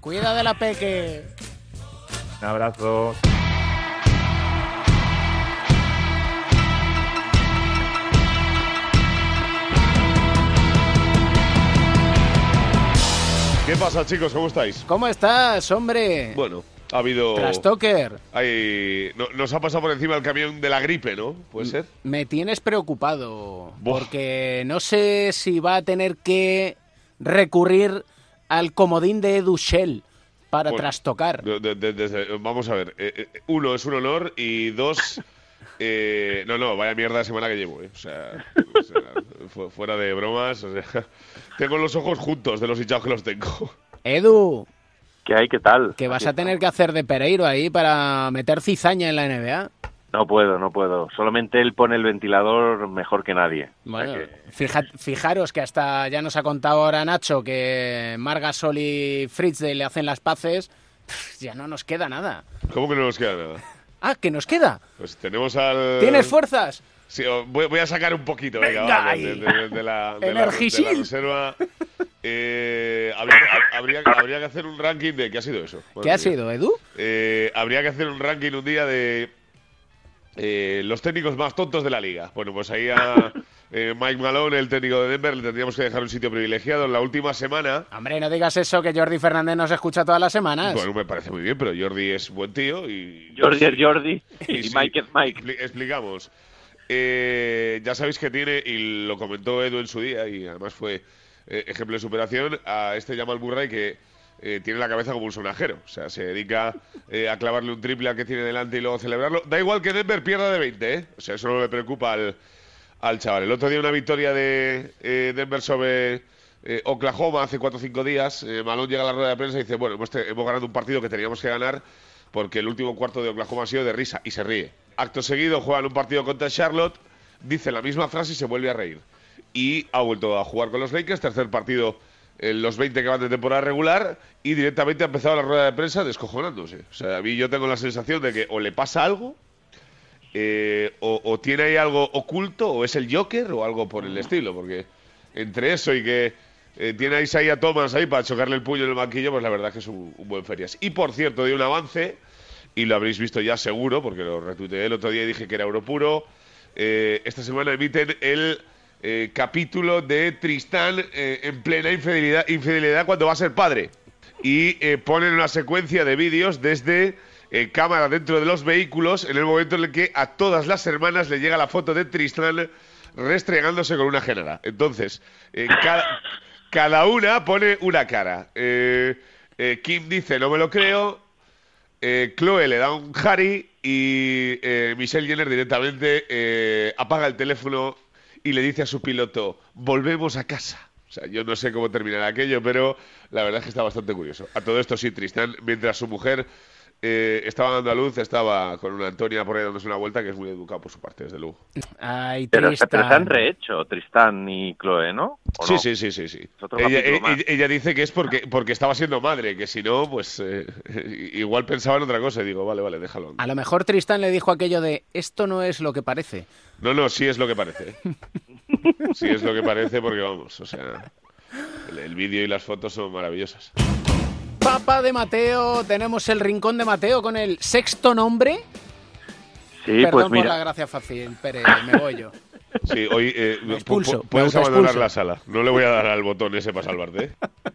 Cuida de la peque. Un abrazo. ¿Qué pasa, chicos? ¿Cómo estáis? ¿Cómo estás, hombre? Bueno, ha habido... Trastoker. Hay... no- nos ha pasado por encima el camión de la gripe, ¿no? ¿Puede ser? Me tienes preocupado. Porque no sé si va a tener que recurrir al comodín de Edu Shell para Bueno, trastocar. de- de- de- desde- vamos a ver. eh, eh, uno, es un honor y dos... eh, no, no, vaya mierda de semana que llevo, ¿eh? O sea, o sea, fuera de bromas, o sea, tengo los ojos juntos de los hinchados que los tengo. Edu, ¿Qué hay? ¿Qué tal? que vas a tener que hacer de Pereiro ahí para meter cizaña en la NBA. No puedo, no puedo. Solamente él pone el ventilador mejor que nadie. O sea Bueno, que- fija- fijaros que hasta ya nos ha contado ahora Nacho que Margasol y Fritz le hacen las paces. Ya no nos queda nada. ¿Cómo que no nos queda nada? Ah, ¿que nos queda? Pues tenemos al... ¿Tienes fuerzas? Sí, voy, voy a sacar un poquito, venga, Venga va, de, de- de- de la, de, la, de la Energisil. reserva. Eh, habría, habría- habría que hacer un ranking de... ¿Qué ha sido eso? Madre ¿Qué ha sido, Edu? Eh, habría que hacer un ranking un día de eh, los técnicos más tontos de la liga. Bueno, pues ahí ha, eh, Mike Malone, el técnico de Denver, le tendríamos que dejar un sitio privilegiado. En la última semana, Hombre, no digas eso, que Jordi Fernández nos escucha todas las semanas. bueno, me parece muy bien, pero Jordi es buen tío y... Jordi es Jordi y Sí, Mike es Mike. expli- explicamos. Eh, ya sabéis que tiene, y lo comentó Edu en su día, y además fue eh, ejemplo de superación, a este Jamal Murray que eh, tiene la cabeza como un sonajero. O sea, se dedica eh, a clavarle un triple al que tiene delante y luego celebrarlo. Da igual que Denver pierda de 20, ¿eh? O sea, eso no le preocupa al, al chaval. El otro día una victoria de Denver sobre Oklahoma hace 4 o 5 días. Eh, Malone llega a la rueda de prensa y dice, bueno, hemos ganado un partido que teníamos que ganar porque el último cuarto de Oklahoma ha sido de risa y se ríe. Acto seguido juegan un partido contra Charlotte, dice la misma frase y se vuelve a reír. Y ha vuelto a jugar con los Lakers, tercer partido en los 20 que van de temporada regular y directamente ha empezado la rueda de prensa descojonándose. O sea, a mí yo tengo la sensación de que o le pasa algo eh, o, tiene ahí algo oculto, o es el Joker, o algo por el estilo, porque entre eso y que eh, tiene a Thomas ahí para chocarle el puño en el banquillo, pues la verdad que es un, un buen ferias. Y por cierto, de un avance, y lo habréis visto ya seguro, porque lo retuiteé el otro día y dije que era oro puro. eh, esta semana emiten el eh, capítulo de Tristán eh, en plena infidelidad, cuando va a ser padre. Y ponen una secuencia de vídeos desde cámara dentro de los vehículos en el momento en el que a todas las hermanas le llega la foto de Tristán restregándose con una genera. Entonces, cada, una pone una cara. Kim dice, no me lo creo. Eh, Chloe le da un Harry y eh, Michelle Jenner directamente eh, apaga el teléfono y le dice a su piloto, volvemos a casa. O sea, yo no sé cómo terminará aquello, pero la verdad es que está bastante curioso. A todo esto sí, Tristán, mientras su mujer eh, estaba dando a luz, estaba con una Antonia por ahí dándose una vuelta, que es muy educado por su parte, desde luego. Ay, Pero, se- pero se han Tristan. rehecho Tristán y Chloe, ¿no? ¿O Sí, no? sí, sí, sí, sí. Ella, dice que es porque, porque estaba siendo madre, que si no, pues eh, igual pensaba en otra cosa. Y digo, vale, vale, déjalo. A lo mejor Tristan le dijo aquello de esto no es lo que parece. No, no, sí es lo que parece. Sí es lo que parece porque vamos, o sea, el, el vídeo y las fotos son maravillosas. De Mateo, tenemos el rincón de Mateo con el sexto nombre. Sí, Perdón pues por mira. la gracia fácil, Pere, me voy yo. Sí, hoy eh, pu- expulso, pu- puedes me abandonar la sala. No le voy a dar al botón ese para salvarte. ¿eh?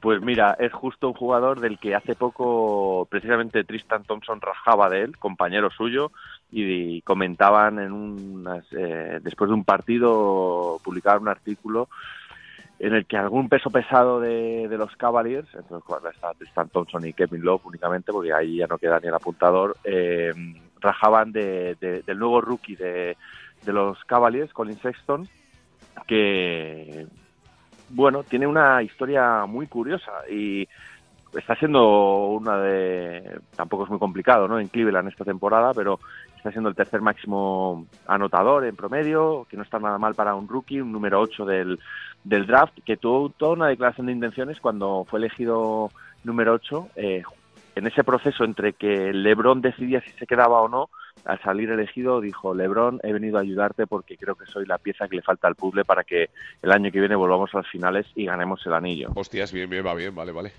Pues mira, es justo un jugador del que hace poco precisamente Tristan Thompson rajaba de él, compañero suyo, y, comentaban en unas, eh, después de un partido, publicaban un artículo en el que algún peso pesado de, de los Cavaliers, entonces cuando está Tristan Thompson y Kevin Love únicamente, porque ahí ya no queda ni el apuntador, eh, rajaban de- de- del nuevo rookie de, de los Cavaliers, Colin Sexton, que bueno, tiene una historia muy curiosa y está siendo una de tampoco es muy complicado, ¿no? En Cleveland esta temporada, pero está siendo el tercer máximo anotador en promedio, que no está nada mal para un rookie, un número 8 del, del draft, que tuvo toda una declaración de intenciones cuando fue elegido número 8, eh, en ese proceso entre que LeBron decidía si se quedaba o no, al salir elegido dijo, LeBron, he venido a ayudarte porque creo que soy la pieza que le falta al puzzle para que el año que viene volvamos a las finales y ganemos el anillo. Hostias, bien, bien, va bien, vale, vale.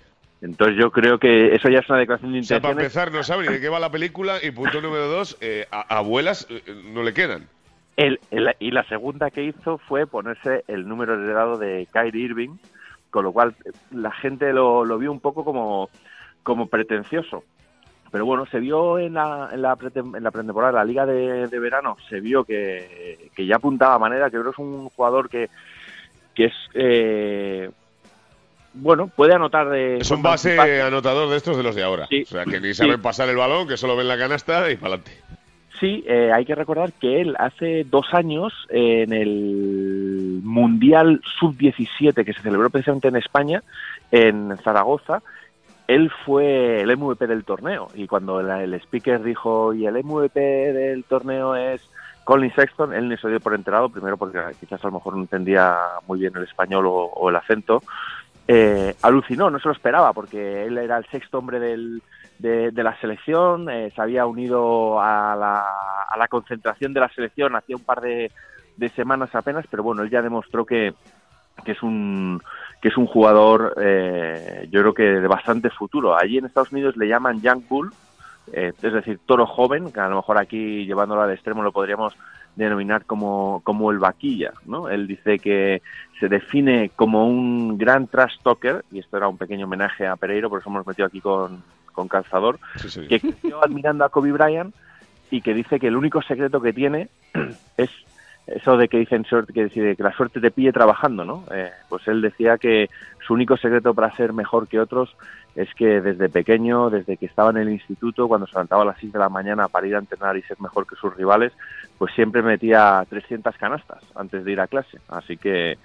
Entonces yo creo que eso ya es una declaración de O sea, para intenciones. empezar, no sabe ni de qué va la película. Y punto número dos, eh, a- abuelas eh, no le quedan. El- el- y la segunda que hizo fue ponerse el número heredado de Kyrie Irving, con lo cual eh, la gente lo, lo vio un poco como, como pretencioso. Pero bueno, se vio en la, en la, en la pretemporada, en la liga de, de verano, se vio que, que ya apuntaba a manera, que creo que es un jugador que, que es, eh, bueno, puede anotar de... Es un base anotador de estos de los de ahora. O sea, que ni sí. saben pasar el balón, que solo ven la canasta y para adelante. Sí, eh, hay que recordar que él hace dos años eh, en el Mundial Sub-17 que se celebró precisamente en España, en Zaragoza, él fue el MVP del torneo y cuando la- el speaker dijo y el MVP del torneo es Colin Sexton, él ni se dio por enterado, primero porque quizás a lo mejor no entendía muy bien el español o, o el acento, eh, alucinó, no se lo esperaba, porque él era el sexto hombre del, de, la selección, eh, se había unido a la, a la concentración de la selección hacía un par de, de semanas apenas, pero bueno, él ya demostró que, que es un que es un jugador, eh, yo creo que de bastante futuro. Allí en Estados Unidos le llaman Young Bull, eh, es decir, toro joven, que a lo mejor aquí llevándolo al extremo lo podríamos denominar como, como el vaquilla, ¿no? Él dice que se define como un gran trash talker, y esto era un pequeño homenaje a Pereiro, por eso hemos metido aquí con, con Calzador, que creció admirando a Kobe Bryant y que dice que el único secreto que tiene es eso de que dicen suerte, que, que la suerte te pille trabajando, ¿no? Eh, pues él decía que su único secreto para ser mejor que otros es que desde pequeño, desde que estaba en el instituto, cuando se levantaba a las 6 de la mañana para ir a entrenar y ser mejor que sus rivales, pues siempre metía 300 canastas antes de ir a clase. Así que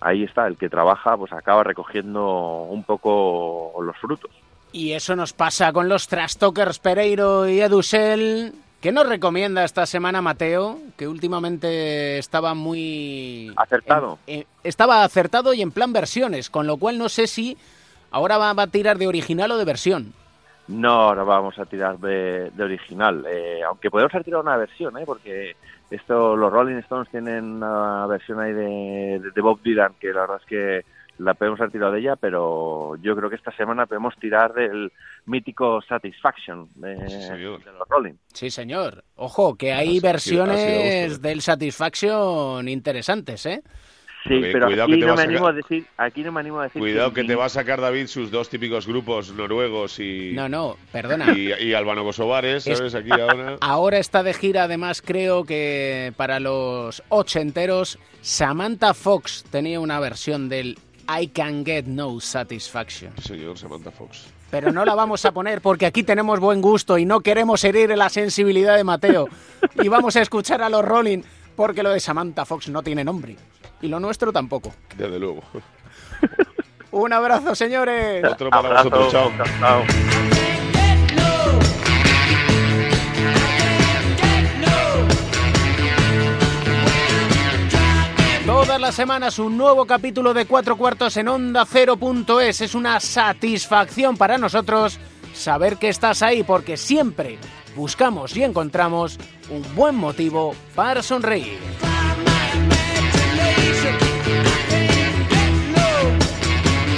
ahí está, el que trabaja pues acaba recogiendo un poco los frutos. Y eso nos pasa con los trastokers Pereiro y Edusel. ¿Qué nos recomienda esta semana Mateo? Que últimamente estaba muy... Acertado. en- en- estaba acertado y en plan versiones, con lo cual no sé si ahora va, va a tirar de original o de versión. No, ahora vamos a tirar de, de original. Eh, aunque podemos haber tirado una versión, ¿eh? porque esto, los Rolling Stones tienen una versión ahí de, de- de Bob Dylan, que la verdad es que la podemos haber tirado de ella, pero yo creo que esta semana podemos tirar del mítico Satisfaction de, de los Rolling. Sí, señor. Ojo, que hay versiones del Satisfaction interesantes, ¿eh? Sí, pero cuidado aquí que te no me a animo a decir, aquí no me animo a decir Cuidado que te va a sacar David sus dos típicos grupos noruegos y. No, no, perdona. Y, y Es- ¿sabes? Aquí ahora. Ahora está de gira, además, creo que para los ochenteros, Samantha Fox tenía una versión del I Can Get No Satisfaction. Señor Samantha Fox. Pero no la vamos a poner porque aquí tenemos buen gusto y no queremos herir la sensibilidad de Mateo. Y vamos a escuchar a los Rolling porque lo de Samantha Fox no tiene nombre. Y lo nuestro tampoco. Desde luego. Un abrazo, señores. Otro para vosotros, chao. Todas las semanas un nuevo capítulo de Cuatro Cuartos en Onda Cero.es. Es una satisfacción para nosotros saber que estás ahí porque siempre buscamos y encontramos un buen motivo para sonreír.